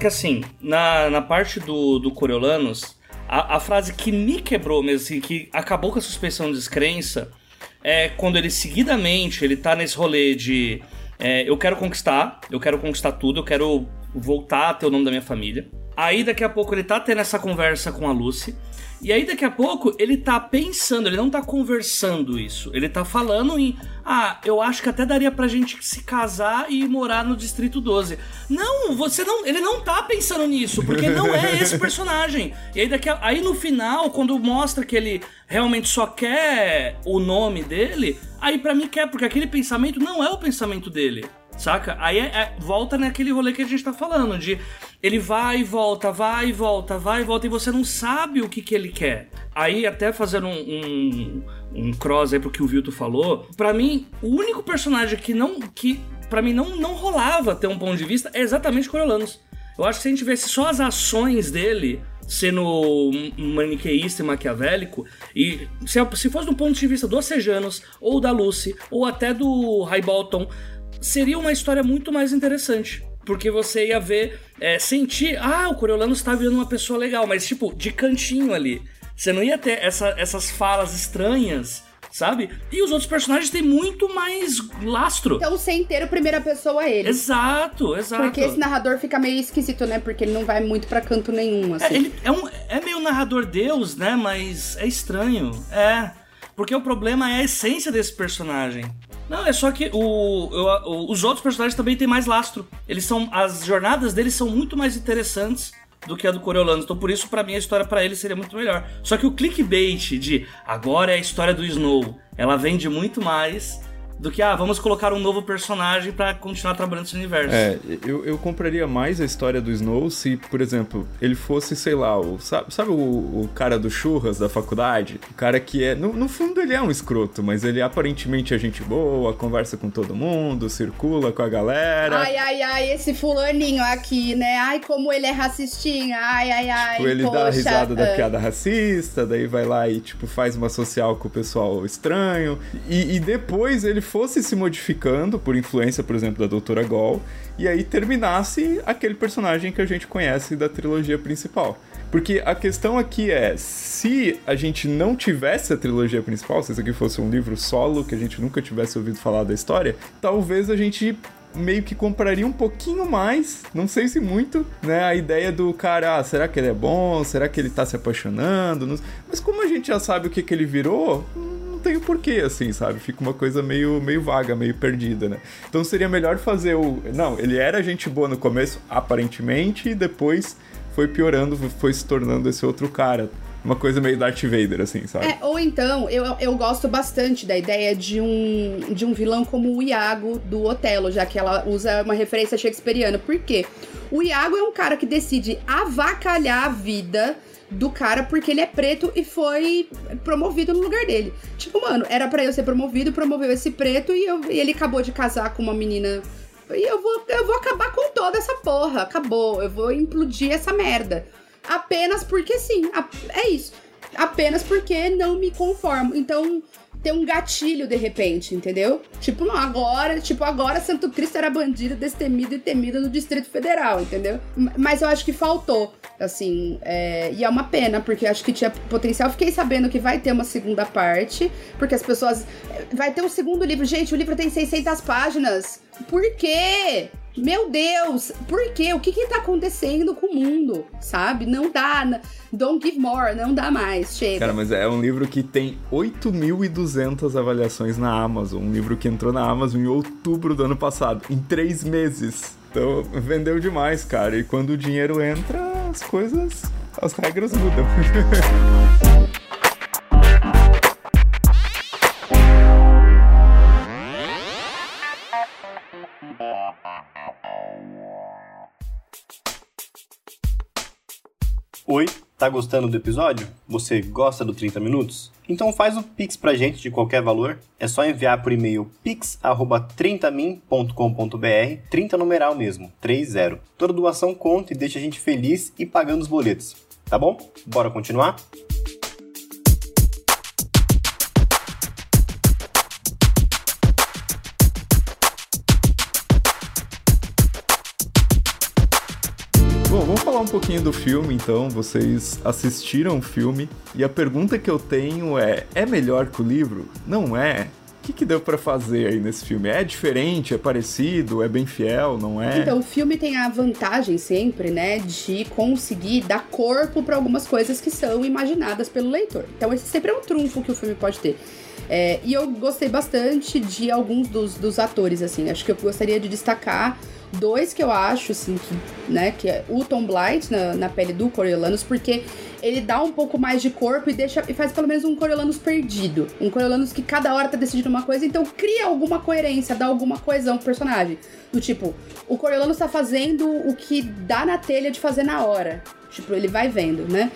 que assim, na, na parte do, do Coriolanos, a, a frase que me quebrou mesmo, assim, que acabou com a suspensão de descrença, é quando ele seguidamente, ele tá nesse rolê de é, eu quero conquistar, eu quero conquistar tudo, eu quero voltar a ter o nome da minha família. Aí daqui a pouco ele tá tendo essa conversa com a Lucy. E aí daqui a pouco ele tá pensando, ele não tá conversando isso. Ele tá falando em, ah, eu acho que até daria pra gente se casar e morar no distrito 12. Não, você não, ele não tá pensando nisso, porque não é [LAUGHS] esse personagem. E aí daqui a, aí no final, quando mostra que ele realmente só quer o nome dele, aí para mim quer, porque aquele pensamento não é o pensamento dele. Saca? Aí é, é, volta naquele rolê que a gente tá falando, de ele vai e volta, vai e volta, vai e volta, e você não sabe o que, que ele quer. Aí, até fazendo um, um, um cross aí pro que o Vilto falou, para mim, o único personagem que não. que para mim não, não rolava ter um ponto de vista é exatamente Coriolanos. Eu acho que se a gente tivesse só as ações dele sendo maniqueísta e maquiavélico, e se, se fosse do ponto de vista dos Sejanos, ou da Lucy, ou até do High Bolton, seria uma história muito mais interessante. Porque você ia ver, é, sentir, ah, o Coriolano está virando uma pessoa legal, mas tipo, de cantinho ali. Você não ia ter essa, essas falas estranhas sabe? E os outros personagens têm muito mais lastro. Então, sem ter a primeira pessoa é ele. Exato, exato. Porque esse narrador fica meio esquisito, né? Porque ele não vai muito para canto nenhum, assim. É, ele é, um, é meio narrador deus, né? Mas é estranho. É. Porque o problema é a essência desse personagem. Não, é só que o, os outros personagens também têm mais lastro. Eles são. As jornadas deles são muito mais interessantes do que a do Coriolandos. Então, por isso, para mim, a história para ele seria muito melhor. Só que o clickbait de agora é a história do Snow, ela vende muito mais do que, ah, vamos colocar um novo personagem para continuar trabalhando nesse universo. É, eu, eu compraria mais a história do Snow se, por exemplo, ele fosse, sei lá, o, sabe, sabe o, o cara do churras da faculdade? O cara que é, no, no fundo ele é um escroto, mas ele aparentemente é gente boa, conversa com todo mundo, circula com a galera. Ai, ai, ai, esse fulaninho aqui, né? Ai, como ele é racistinha, ai, ai, ai. Tipo, ele poxa, dá a risada da ah. piada racista, daí vai lá e, tipo, faz uma social com o pessoal estranho. E, e depois ele fosse se modificando por influência, por exemplo, da Doutora Gol, e aí terminasse aquele personagem que a gente conhece da trilogia principal. Porque a questão aqui é, se a gente não tivesse a trilogia principal, se isso aqui fosse um livro solo, que a gente nunca tivesse ouvido falar da história, talvez a gente meio que compraria um pouquinho mais, não sei se muito, né? A ideia do cara, ah, será que ele é bom? Será que ele tá se apaixonando? Mas como a gente já sabe o que, que ele virou, tem o porquê, assim, sabe? Fica uma coisa meio, meio vaga, meio perdida, né? Então seria melhor fazer o. Não, ele era gente boa no começo, aparentemente, e depois foi piorando, foi se tornando esse outro cara uma coisa meio Darth Vader, assim, sabe? É, ou então, eu, eu gosto bastante da ideia de um, de um vilão como o Iago do Otelo, já que ela usa uma referência shakespeariana. Por quê? O Iago é um cara que decide avacalhar a vida do cara porque ele é preto e foi promovido no lugar dele. Tipo, mano, era para eu ser promovido, promoveu esse preto e, eu, e ele acabou de casar com uma menina e eu vou, eu vou acabar com toda essa porra. Acabou. Eu vou implodir essa merda apenas porque sim. É isso. Apenas porque não me conformo. Então, tem um gatilho de repente, entendeu? Tipo, não, agora, tipo, agora Santo Cristo era bandido, destemido e temido no Distrito Federal, entendeu? Mas eu acho que faltou, assim, é, e é uma pena, porque acho que tinha potencial. Fiquei sabendo que vai ter uma segunda parte, porque as pessoas. Vai ter um segundo livro. Gente, o livro tem 600 páginas. Por quê? Meu Deus, por quê? O que que tá acontecendo com o mundo? Sabe? Não dá. Don't give more, não dá mais. Chega. Cara, mas é um livro que tem 8.200 avaliações na Amazon. Um livro que entrou na Amazon em outubro do ano passado, em três meses. Então, vendeu demais, cara. E quando o dinheiro entra, as coisas. As regras mudam. [LAUGHS] Oi, tá gostando do episódio? Você gosta do 30 minutos? Então faz o Pix pra gente de qualquer valor. É só enviar por e-mail pix@30min.com.br, 30 numeral mesmo, 30. Toda doação conta e deixa a gente feliz e pagando os boletos. Tá bom? Bora continuar? Pouquinho do filme, então. Vocês assistiram o filme e a pergunta que eu tenho é: é melhor que o livro? Não é? O que, que deu para fazer aí nesse filme? É diferente? É parecido? É bem fiel? Não é? Então, o filme tem a vantagem sempre, né, de conseguir dar corpo para algumas coisas que são imaginadas pelo leitor. Então, esse sempre é um trunfo que o filme pode ter. É, e eu gostei bastante de alguns dos, dos atores, assim. Acho que eu gostaria de destacar dois que eu acho, assim, que, né, que é o Tom Blight na, na pele do Coriolanus, porque ele dá um pouco mais de corpo e deixa e faz pelo menos um Coriolanus perdido. Um Coriolanus que cada hora tá decidindo uma coisa, então cria alguma coerência, dá alguma coesão pro personagem. Do tipo, o Coriolanus tá fazendo o que dá na telha de fazer na hora. Tipo, ele vai vendo, né?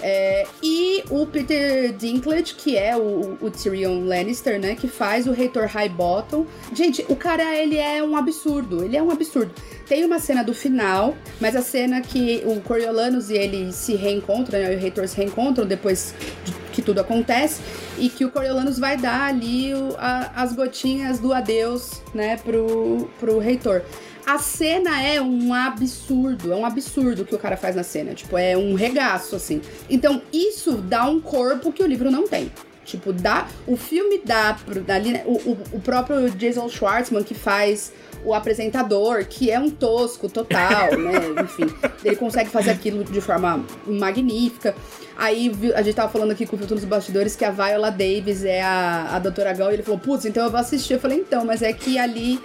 É, e o Peter Dinklage, que é o, o, Tyrion Lannister, né? Que faz o Reitor Highbottom. Gente, o cara, ele é um absurdo. Ele é um absurdo. Tem uma cena do final, mas a cena que o Coriolanus e ele se reencontram, né? E o Reitor se reencontram depois de que tudo acontece. E que o Coriolanus vai dar ali o, a, as gotinhas do adeus, né? Pro, pro Reitor a cena é um absurdo, é um absurdo que o cara faz na cena, tipo, é um regaço, assim. Então, isso dá um corpo que o livro não tem. Tipo, dá. O filme dá. Pro, ali, né, o, o, o próprio Jason Schwartzman que faz o apresentador, que é um tosco total, né? [LAUGHS] Enfim, ele consegue fazer aquilo de forma magnífica. Aí a gente tava falando aqui com o Filtro nos Bastidores que a Viola Davis é a, a Doutora Gal, e ele falou, putz, então eu vou assistir. Eu falei, então, mas é que ali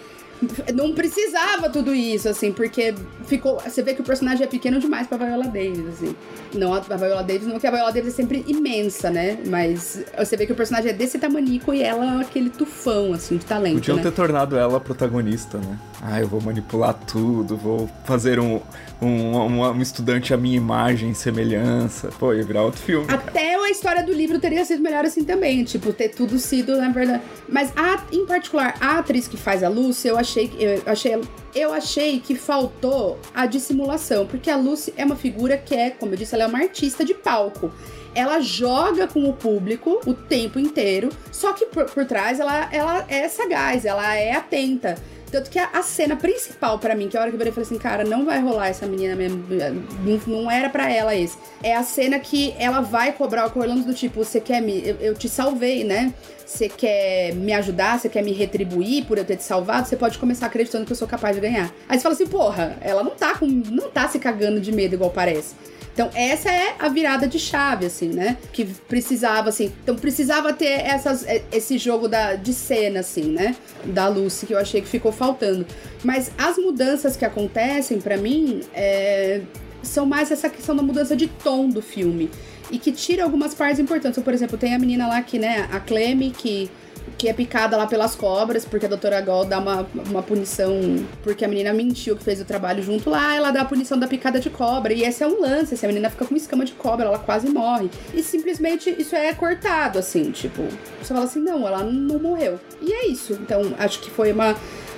não precisava tudo isso, assim, porque ficou. Você vê que o personagem é pequeno demais pra Viola Davis, assim. Não a, Viola Davis, não que a Viola Davis é sempre imensa, né? Mas você vê que o personagem é desse tamanico e ela é aquele tufão, assim, de talento. Podiam né? ter tornado ela protagonista, né? Ah, eu vou manipular tudo, vou fazer um, um, um, estudante à minha imagem, semelhança. Pô, ia virar outro filme. Até cara. a história do livro teria sido melhor assim também, tipo, ter tudo sido, na verdade. Mas a, em particular, a atriz que faz a Lucy, eu achei, eu achei eu achei que faltou a dissimulação, porque a Lucy é uma figura que é, como eu disse, ela é uma artista de palco. Ela joga com o público o tempo inteiro, só que por, por trás ela, ela é sagaz, ela é atenta. Tanto que a, a cena principal para mim, que a hora que eu falei assim, cara, não vai rolar essa menina mesmo. Não, não era para ela esse. É a cena que ela vai cobrar o Corlandos do tipo, você quer me. Eu, eu te salvei, né? Você quer me ajudar, você quer me retribuir por eu ter te salvado, você pode começar acreditando que eu sou capaz de ganhar. Aí você fala assim, porra, ela não tá com. não tá se cagando de medo igual parece. Então, essa é a virada de chave, assim, né? Que precisava, assim. Então, precisava ter essas, é, esse jogo da, de cena, assim, né? Da Lucy, que eu achei que ficou faltando. Mas as mudanças que acontecem, para mim, é, são mais essa questão da mudança de tom do filme. E que tira algumas partes importantes. Então, por exemplo, tem a menina lá que, né, a Cleme, que que é picada lá pelas cobras, porque a doutora Gol dá uma, uma punição, porque a menina mentiu que fez o trabalho junto lá, ela dá a punição da picada de cobra. E esse é um lance, essa menina fica com escama de cobra, ela quase morre. E simplesmente isso é cortado, assim, tipo, você fala assim, não, ela não morreu. E é isso. Então, acho que foi uma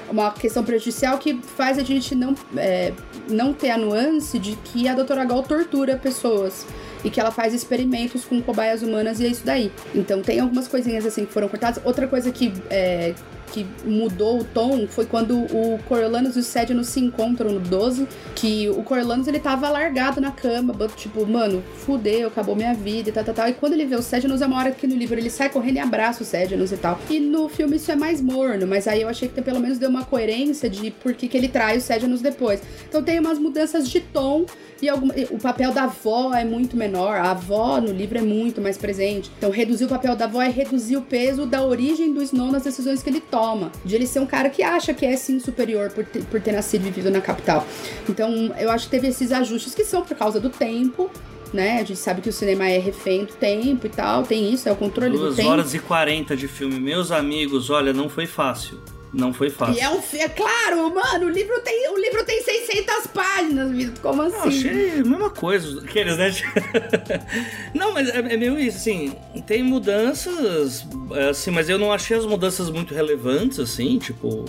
uma questão prejudicial que faz a gente não, é, não ter a nuance de que a doutora Gol tortura pessoas e que ela faz experimentos com cobaias humanas e é isso daí. Então tem algumas coisinhas assim que foram cortadas. Outra coisa que é, que mudou o tom foi quando o Coriolanus e o Sédinos se encontram no 12, que o Coriolanus ele tava largado na cama, tipo, mano, fudeu, acabou minha vida e tal, tal, tal. E quando ele vê o Sédinos, é uma hora que no livro ele sai correndo e abraça o Sédinos e tal. E no filme isso é mais morno, mas aí eu achei que pelo menos deu uma coerência de por que, que ele trai o Sédinos depois. Então tem umas mudanças de tom alguma, o papel da avó é muito menor. A avó no livro é muito mais presente. Então reduzir o papel da avó é reduzir o peso da origem do Snow nas decisões que ele toma de ele ser um cara que acha que é sim superior por ter, por ter nascido e vivido na capital. Então, eu acho que teve esses ajustes que são por causa do tempo, né? A gente sabe que o cinema é refém do tempo e tal, tem isso, é o controle Duas do tempo. 2 horas e 40 de filme. Meus amigos, olha, não foi fácil. Não foi fácil. E é um é claro, mano, o livro tem, o livro tem 600 páginas, Vitor. Como assim? Não, achei a mesma coisa. Aqueles, né? [LAUGHS] não, mas é, é meio isso, assim. Tem mudanças, assim, mas eu não achei as mudanças muito relevantes, assim, tipo.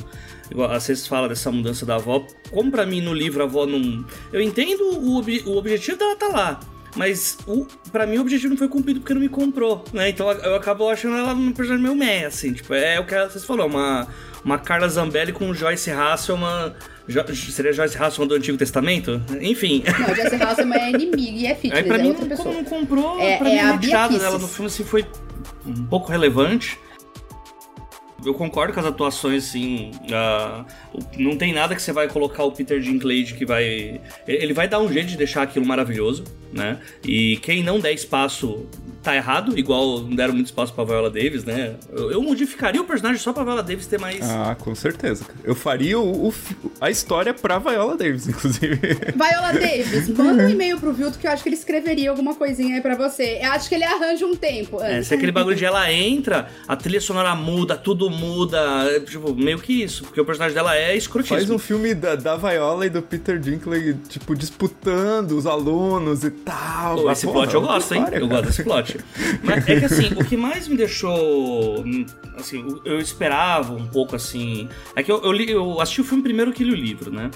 Igual, vocês falam dessa mudança da avó. Como pra mim no livro a avó não. Eu entendo o, ob... o objetivo dela tá lá. Mas o, pra mim o objetivo não foi cumprido porque não me comprou, né? Então eu acabo achando ela um personagem meio meh, assim. Tipo, é o que vocês falaram, uma, uma Carla Zambelli com Joyce Hasselman. Jo, seria Joyce Hasselman do Antigo Testamento? Enfim. Não, Joyce Hasselman é inimigo e é fitness, Aí pra é mim, outra pessoa. como não comprou, é, pra é mim a a retirada dela no filme assim, foi um pouco relevante. Eu concordo com as atuações, sim. Uh, não tem nada que você vai colocar o Peter Dinklage que vai. Ele vai dar um jeito de deixar aquilo maravilhoso, né? E quem não der espaço tá errado, igual não deram muito espaço pra Viola Davis, né? Eu, eu modificaria o personagem só pra Viola Davis ter mais. Ah, com certeza. Eu faria o, o a história pra Viola Davis, [LAUGHS] inclusive. Viola Davis, manda um e-mail pro Vilto que eu acho que ele escreveria alguma coisinha aí pra você. Eu acho que ele arranja um tempo. É, se aquele bagulho de ela entra, a trilha sonora muda, tudo muda. Tipo, meio que isso. Porque o personagem dela é escrotíssimo. Faz um filme da, da Viola e do Peter Dinklage, tipo, disputando os alunos e tal. Pô, esse porra, plot eu gosto, hein? Cara. Eu gosto desse plot. Mas é que assim, o que mais me deixou. Assim, eu esperava um pouco assim. É que eu, eu, li, eu assisti o filme primeiro que li o livro, né?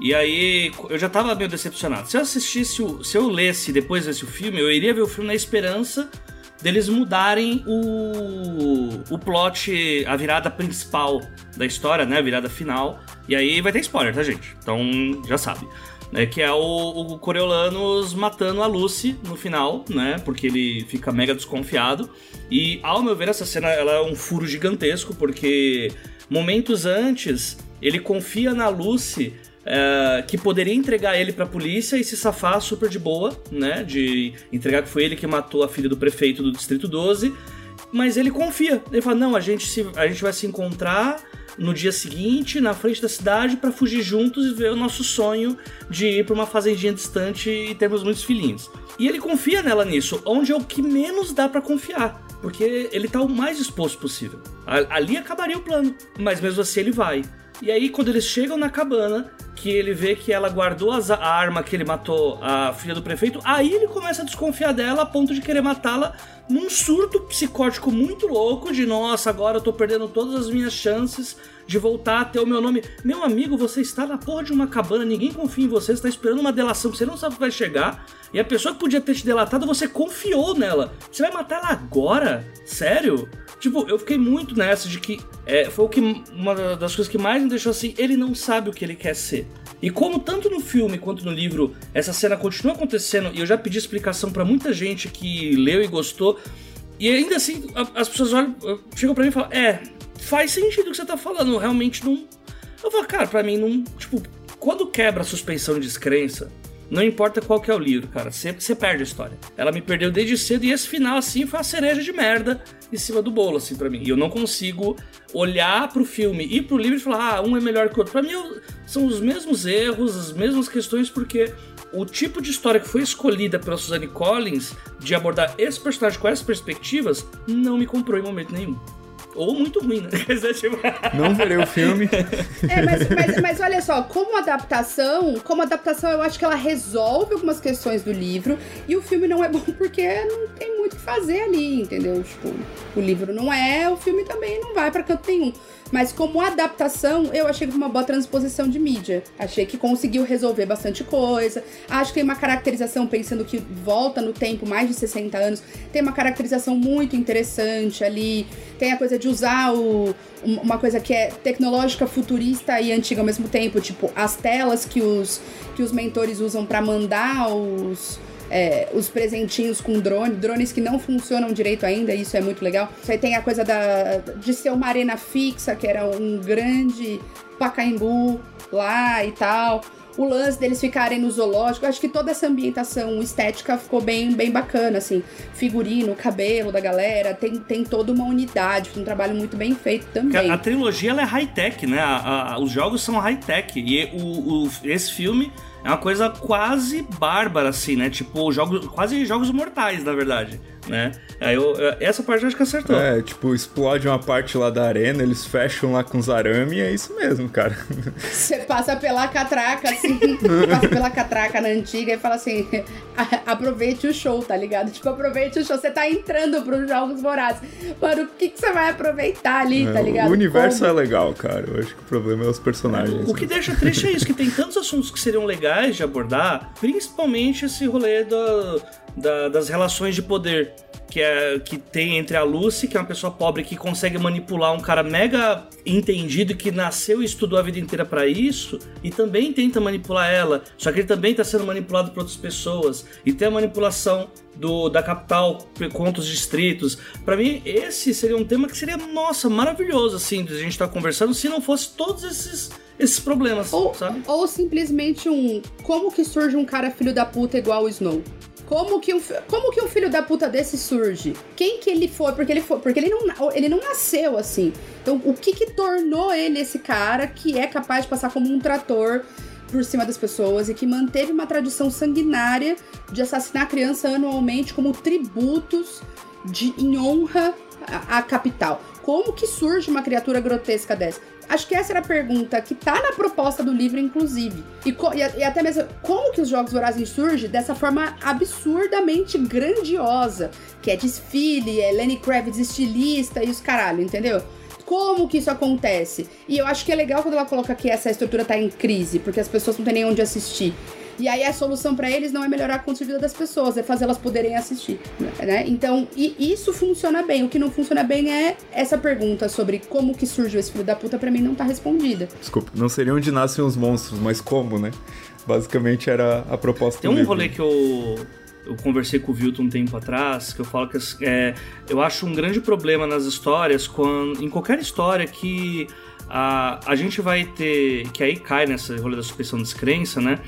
E aí eu já tava meio decepcionado. Se eu assistisse, o, se eu lesse depois desse filme, eu iria ver o filme na esperança deles mudarem o, o plot, a virada principal da história, né? A virada final. E aí vai ter spoiler, tá, gente? Então já sabe né? Que é o, o matando a Lucy no final, né? Porque ele fica mega desconfiado. E, ao meu ver, essa cena ela é um furo gigantesco, porque momentos antes ele confia na Lucy. É, que poderia entregar ele pra polícia e se safar super de boa, né? De entregar que foi ele que matou a filha do prefeito do Distrito 12. Mas ele confia. Ele fala: não, a gente, se, a gente vai se encontrar no dia seguinte, na frente da cidade, para fugir juntos e ver o nosso sonho de ir para uma fazendinha distante e termos muitos filhinhos. E ele confia nela nisso, onde é o que menos dá para confiar, porque ele tá o mais exposto possível. Ali acabaria o plano, mas mesmo assim ele vai. E aí, quando eles chegam na cabana, que ele vê que ela guardou a arma que ele matou a filha do prefeito, aí ele começa a desconfiar dela a ponto de querer matá-la num surto psicótico muito louco de nossa, agora eu tô perdendo todas as minhas chances de voltar a ter o meu nome. Meu amigo, você está na porra de uma cabana, ninguém confia em você, você tá esperando uma delação que você não sabe que vai chegar, e a pessoa que podia ter te delatado, você confiou nela. Você vai matar ela agora? Sério? Tipo, eu fiquei muito nessa de que é, foi o que uma das coisas que mais me deixou assim, ele não sabe o que ele quer ser. E como tanto no filme quanto no livro essa cena continua acontecendo, e eu já pedi explicação para muita gente que leu e gostou, E ainda assim, as pessoas olham, chegam pra mim e falam: É, faz sentido o que você tá falando, realmente não. Eu falo, cara, pra mim não. Tipo, quando quebra a suspensão de descrença, não importa qual que é o livro, cara, você, você perde a história. Ela me perdeu desde cedo e esse final, assim, foi uma cereja de merda em cima do bolo, assim, pra mim. E eu não consigo olhar pro filme e pro livro e falar, ah, um é melhor que o outro. Pra mim, são os mesmos erros, as mesmas questões, porque o tipo de história que foi escolhida pela Suzanne Collins de abordar esse personagem com essas perspectivas não me comprou em momento nenhum. Ou muito ruim, né? [LAUGHS] Dizer, tipo, Não verei o filme. É, mas, mas, mas olha só, como adaptação, como adaptação, eu acho que ela resolve algumas questões do livro e o filme não é bom [LAUGHS] porque não tem muito o que fazer ali, entendeu? Tipo, o livro não é, o filme também não vai pra canto nenhum. Mas como adaptação, eu achei que foi uma boa transposição de mídia. Achei que conseguiu resolver bastante coisa. Acho que tem uma caracterização, pensando que volta no tempo, mais de 60 anos, tem uma caracterização muito interessante ali. Tem a coisa de usar o, um- uma coisa que é tecnológica, futurista e antiga ao mesmo tempo, tipo as telas que os, que os mentores usam pra mandar os, é, os presentinhos com drone, drones que não funcionam direito ainda, isso é muito legal. Aí tem a coisa da, de ser uma arena fixa, que era um grande Pacaembu lá e tal. O lance deles ficarem no zoológico, acho que toda essa ambientação estética ficou bem, bem bacana, assim. Figurino, cabelo da galera, tem, tem toda uma unidade, foi um trabalho muito bem feito também. A, a trilogia é high-tech, né? A- a- os jogos são high-tech. E o, o- esse filme é uma coisa quase bárbara, assim, né? Tipo, jogos, quase jogos mortais, na verdade. Né? Aí eu, essa parte eu acho que acertou. É, tipo, explode uma parte lá da arena, eles fecham lá com os arame e é isso mesmo, cara. [LAUGHS] Você passa pela catraca, assim, [LAUGHS] passa pela catraca na antiga e fala assim: "A- [LAUGHS] aproveite o show, tá ligado? Tipo, aproveite o show. Você tá entrando pros Jogos Vorazes. Mano, o que, que você vai aproveitar ali, tá É, ligado? o universo Como? é legal, cara. Eu acho que o problema é os personagens. O que deixa triste é isso, que tem tantos assuntos que seriam legais de abordar, principalmente esse rolê do- da- das relações de poder que, é, que tem entre a Lucy, que é uma pessoa pobre que consegue manipular um cara mega entendido que nasceu e estudou a vida inteira pra isso, e também tenta manipular ela, só que ele também tá sendo manipulado por outras pessoas, e tem a manipulação do, da capital contra os distritos. Pra mim, esse seria um tema que seria, nossa, maravilhoso, assim, de a gente estar conversando, se não fosse todos esses, esses problemas, Ou, sabe? ou simplesmente um. Como que surge um cara filho da puta igual o Snow? Como que, um, como que um filho da puta desse surge? Quem que ele foi? Porque ele foi, porque ele não, ele não nasceu assim. Então, o que que tornou ele esse cara que é capaz de passar como um trator por cima das pessoas e que manteve uma tradição sanguinária de assassinar criança anualmente como tributos de, em honra à capital? Como que surge uma criatura grotesca dessa? Acho que essa era a pergunta que tá na proposta do livro, inclusive. E, e e até mesmo, como que os Jogos Vorazes surgem dessa forma absurdamente grandiosa? Que é desfile, é Lenny Kravitz estilista e os caralho, entendeu? Como que isso acontece? E eu acho que é legal quando ela coloca que essa estrutura tá em crise, porque as pessoas não têm nem onde assistir. E aí a solução pra eles não é melhorar a condição de vida das pessoas, é fazer elas poderem assistir, né? Então, e isso funciona bem. O que não funciona bem é essa pergunta sobre como que surgiu esse filho da puta pra mim não tá respondida. Desculpa, não seria onde nascem os monstros, mas como, né? Basicamente era a proposta Tem um livro. rolê que eu, eu conversei com o Vilton um tempo atrás, que eu falo que é, eu acho um grande problema nas histórias, quando, em qualquer história que a, a gente vai ter. que aí cai nessa rolê da suspensão de descrença, né?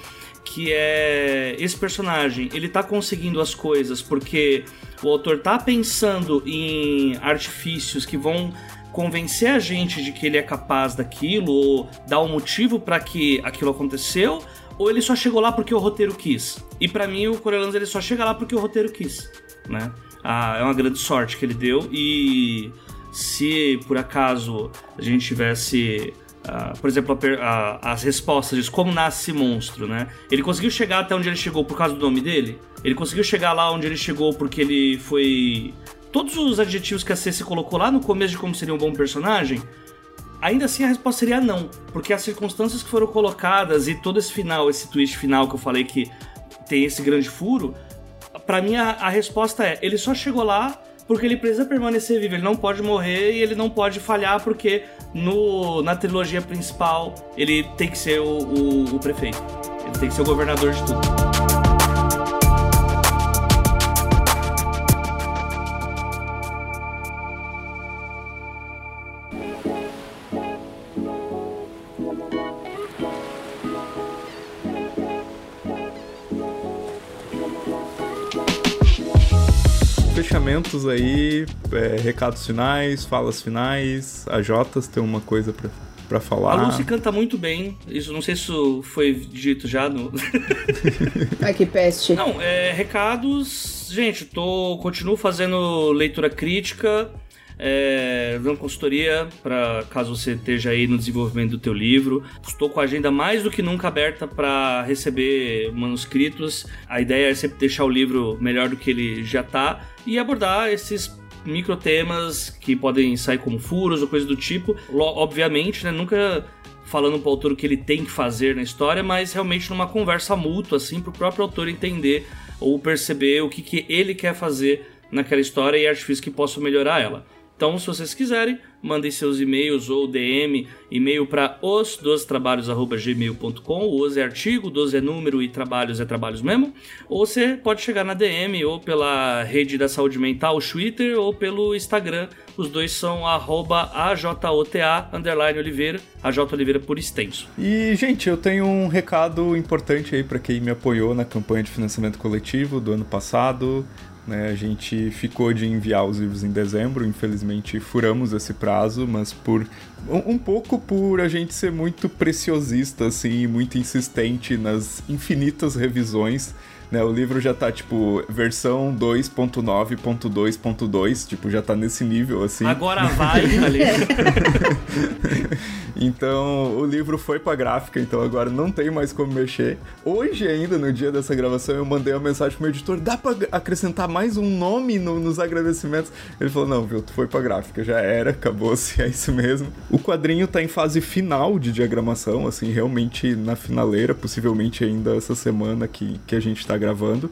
Que é esse personagem, ele tá conseguindo as coisas porque o autor tá pensando em artifícios que vão convencer a gente de que ele é capaz daquilo, ou dar um motivo para que aquilo aconteceu, ou ele só chegou lá porque o roteiro quis. E pra mim o Coriolanus ele só chega lá porque o roteiro quis, né? Ah, é uma grande sorte que ele deu e se por acaso a gente tivesse ah, por exemplo, a a- as respostas de como nasce esse monstro, né? Ele conseguiu chegar até onde ele chegou por causa do nome dele? Ele conseguiu chegar lá onde ele chegou porque ele foi. Todos os adjetivos que a Ceci colocou lá no começo de como seria um bom personagem, ainda assim a resposta seria não. Porque as circunstâncias que foram colocadas e todo esse final, esse twist final que eu falei que tem esse grande furo, Pra mim a, a resposta é: ele só chegou lá porque ele precisa permanecer vivo, ele não pode morrer e ele não pode falhar porque no, na trilogia principal ele tem que ser o, o- o prefeito, ele tem que ser o governador de tudo. Fechamentos aí, é, recados finais, falas finais. A Jotas tem uma coisa pra, pra falar. A Lucy canta muito bem. Isso não sei se isso foi dito já no. Ai, que peste. Não, é, recados. Gente, tô continuo fazendo leitura crítica, é, dando consultoria para caso você esteja aí no desenvolvimento do teu livro. Estou com a agenda mais do que nunca aberta para receber manuscritos. A ideia é sempre deixar o livro melhor do que ele já está e abordar esses micro temas que podem sair como furos ou coisa do tipo. Obviamente, né, nunca falando pro autor o que ele tem que fazer na história, mas realmente numa conversa mútua, assim, pro próprio autor entender ou perceber o que, que ele quer fazer naquela história e artifícios que possam melhorar ela. Então, se vocês quiserem, mandem seus e-mails ou DM, e-mail para os dos trabalhos@gmail.com. O os é artigo, dos é número e trabalhos é trabalhos mesmo. Ou você pode chegar na DM ou pela rede da saúde mental, Twitter, ou pelo Instagram. Os dois são arroba AJOTA underline Oliveira, AJ Oliveira por extenso. E, gente, eu tenho um recado importante aí pra quem me apoiou na campanha de financiamento coletivo do ano passado. Né, a gente ficou de enviar os livros em dezembro, infelizmente furamos esse prazo, mas por um, um pouco por a gente ser muito preciosista, assim, muito insistente nas infinitas revisões. Né, o livro já tá, tipo, versão 2.9.2.2, tipo, já tá nesse nível, assim. Agora vai, ali. [LAUGHS] Então, o livro foi pra gráfica, então agora não tem mais como mexer. Hoje ainda, no dia dessa gravação, eu mandei uma mensagem pro meu editor, dá pra acrescentar mais um nome no- nos agradecimentos? Ele falou, não, viu, tu foi pra gráfica, já era, acabou-se, [LAUGHS] é isso mesmo. O quadrinho tá em fase final de diagramação, assim, realmente na finaleira, possivelmente ainda essa semana que, que a gente tá gravando.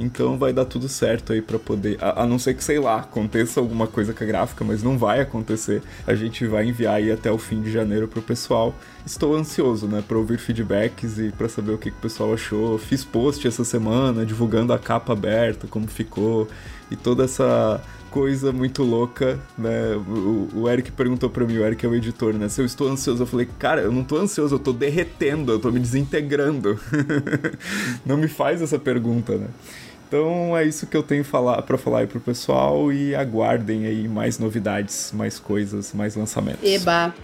Então vai dar tudo certo aí pra poder. A, a não ser que, sei lá, aconteça alguma coisa com a gráfica, mas não vai acontecer. A gente vai enviar aí até o fim de janeiro pro pessoal. Estou ansioso, né, pra ouvir feedbacks e pra saber o que, que o pessoal achou. Fiz post essa semana divulgando a capa aberta, como ficou, e toda essa coisa muito louca, né? O, o Eric perguntou pra mim, o Eric é o editor, né? Se eu estou ansioso, eu falei, cara, eu não tô ansioso, eu tô derretendo, eu tô me desintegrando. [LAUGHS] não me faz essa pergunta, né? Então é isso que eu tenho falar para falar aí pro pessoal e aguardem aí mais novidades, mais coisas, mais lançamentos. Eba.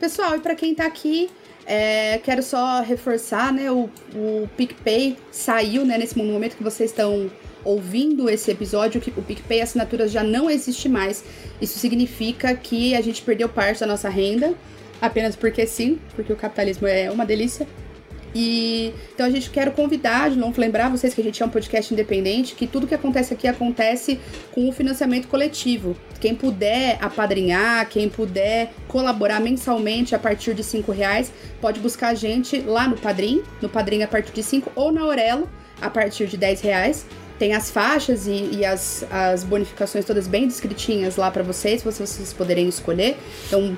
Pessoal, e pra quem tá aqui, é, quero só reforçar, né? O, o PicPay saiu, né? Nesse momento que vocês estão ouvindo esse episódio, o PicPay Assinaturas já não existe mais. Isso significa que a gente perdeu parte da nossa renda, apenas porque sim, porque o capitalismo é uma delícia. E então a gente quer convidar, de novo, lembrar vocês que a gente é um podcast independente, que tudo que acontece aqui acontece com o financiamento coletivo. Quem puder apadrinhar, quem puder colaborar mensalmente a partir de cinco reais, pode buscar a gente lá no Padrim, no Padrim a partir de 5 ou na Aurelo a partir de 10 reais. Tem as faixas e, e as, as bonificações todas bem descritinhas lá para vocês, pra vocês poderem escolher. Então,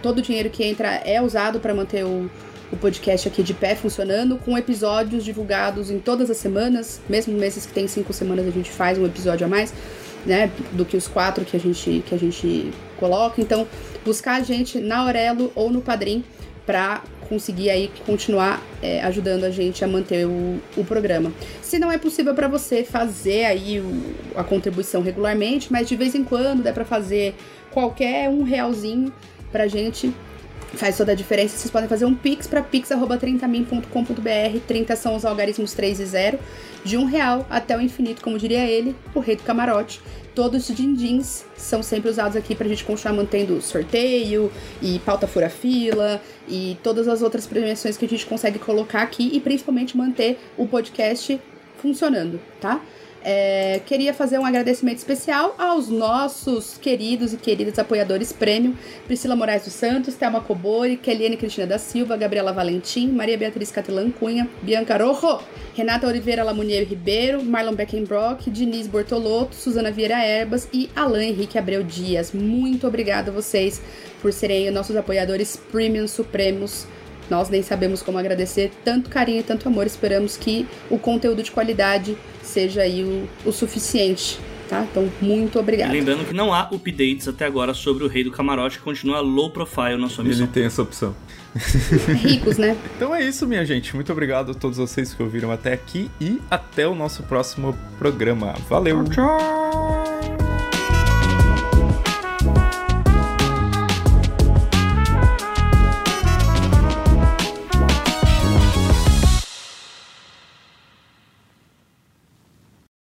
todo o dinheiro que entra é usado para manter o, o podcast aqui de pé funcionando, com episódios divulgados em todas as semanas, mesmo meses que tem cinco semanas a gente faz um episódio a mais, né, do que os quatro que a gente, que a gente coloca. Então, buscar a gente na Aurelo ou no Padrim para conseguir aí continuar é, ajudando a gente a manter o, o programa. Se não é possível para você fazer aí o- a contribuição regularmente, mas de vez em quando dá para fazer qualquer um realzinho pra gente faz toda a diferença. Vocês podem fazer um pix para pix@30min.com.br. 30 são os algarismos 3 e 0, de um real até o infinito, como diria ele, o rei do camarote. Todos os din-dins são sempre usados aqui pra gente continuar mantendo sorteio e pauta fura fila e todas as outras premiações que a gente consegue colocar aqui e principalmente manter o podcast funcionando, tá? É, queria fazer um agradecimento especial aos nossos queridos e queridas apoiadores prêmio: Priscila Moraes dos Santos, Thelma Cobori, Keliane Cristina da Silva, Gabriela Valentim, Maria Beatriz Catelan Cunha, Bianca Rojo, Renata Oliveira Lamunier Ribeiro, Marlon Beckenbrock, Diniz Bortolotto, Suzana Vieira Erbas e Alain Henrique Abreu Dias. Muito obrigada a vocês por serem nossos apoiadores premium supremos. Nós nem sabemos como agradecer tanto carinho e tanto amor. Esperamos que o conteúdo de qualidade seja aí o, o suficiente, tá? Então, muito E obrigada. lembrando que não há updates até agora sobre o Rei do Camarote, que continua low profile na sua Ele missão. tem essa opção. [LAUGHS] Ricos, né? Então é isso, minha gente. Muito obrigado a todos vocês que ouviram até aqui e até o nosso próximo programa. Valeu! Tchau!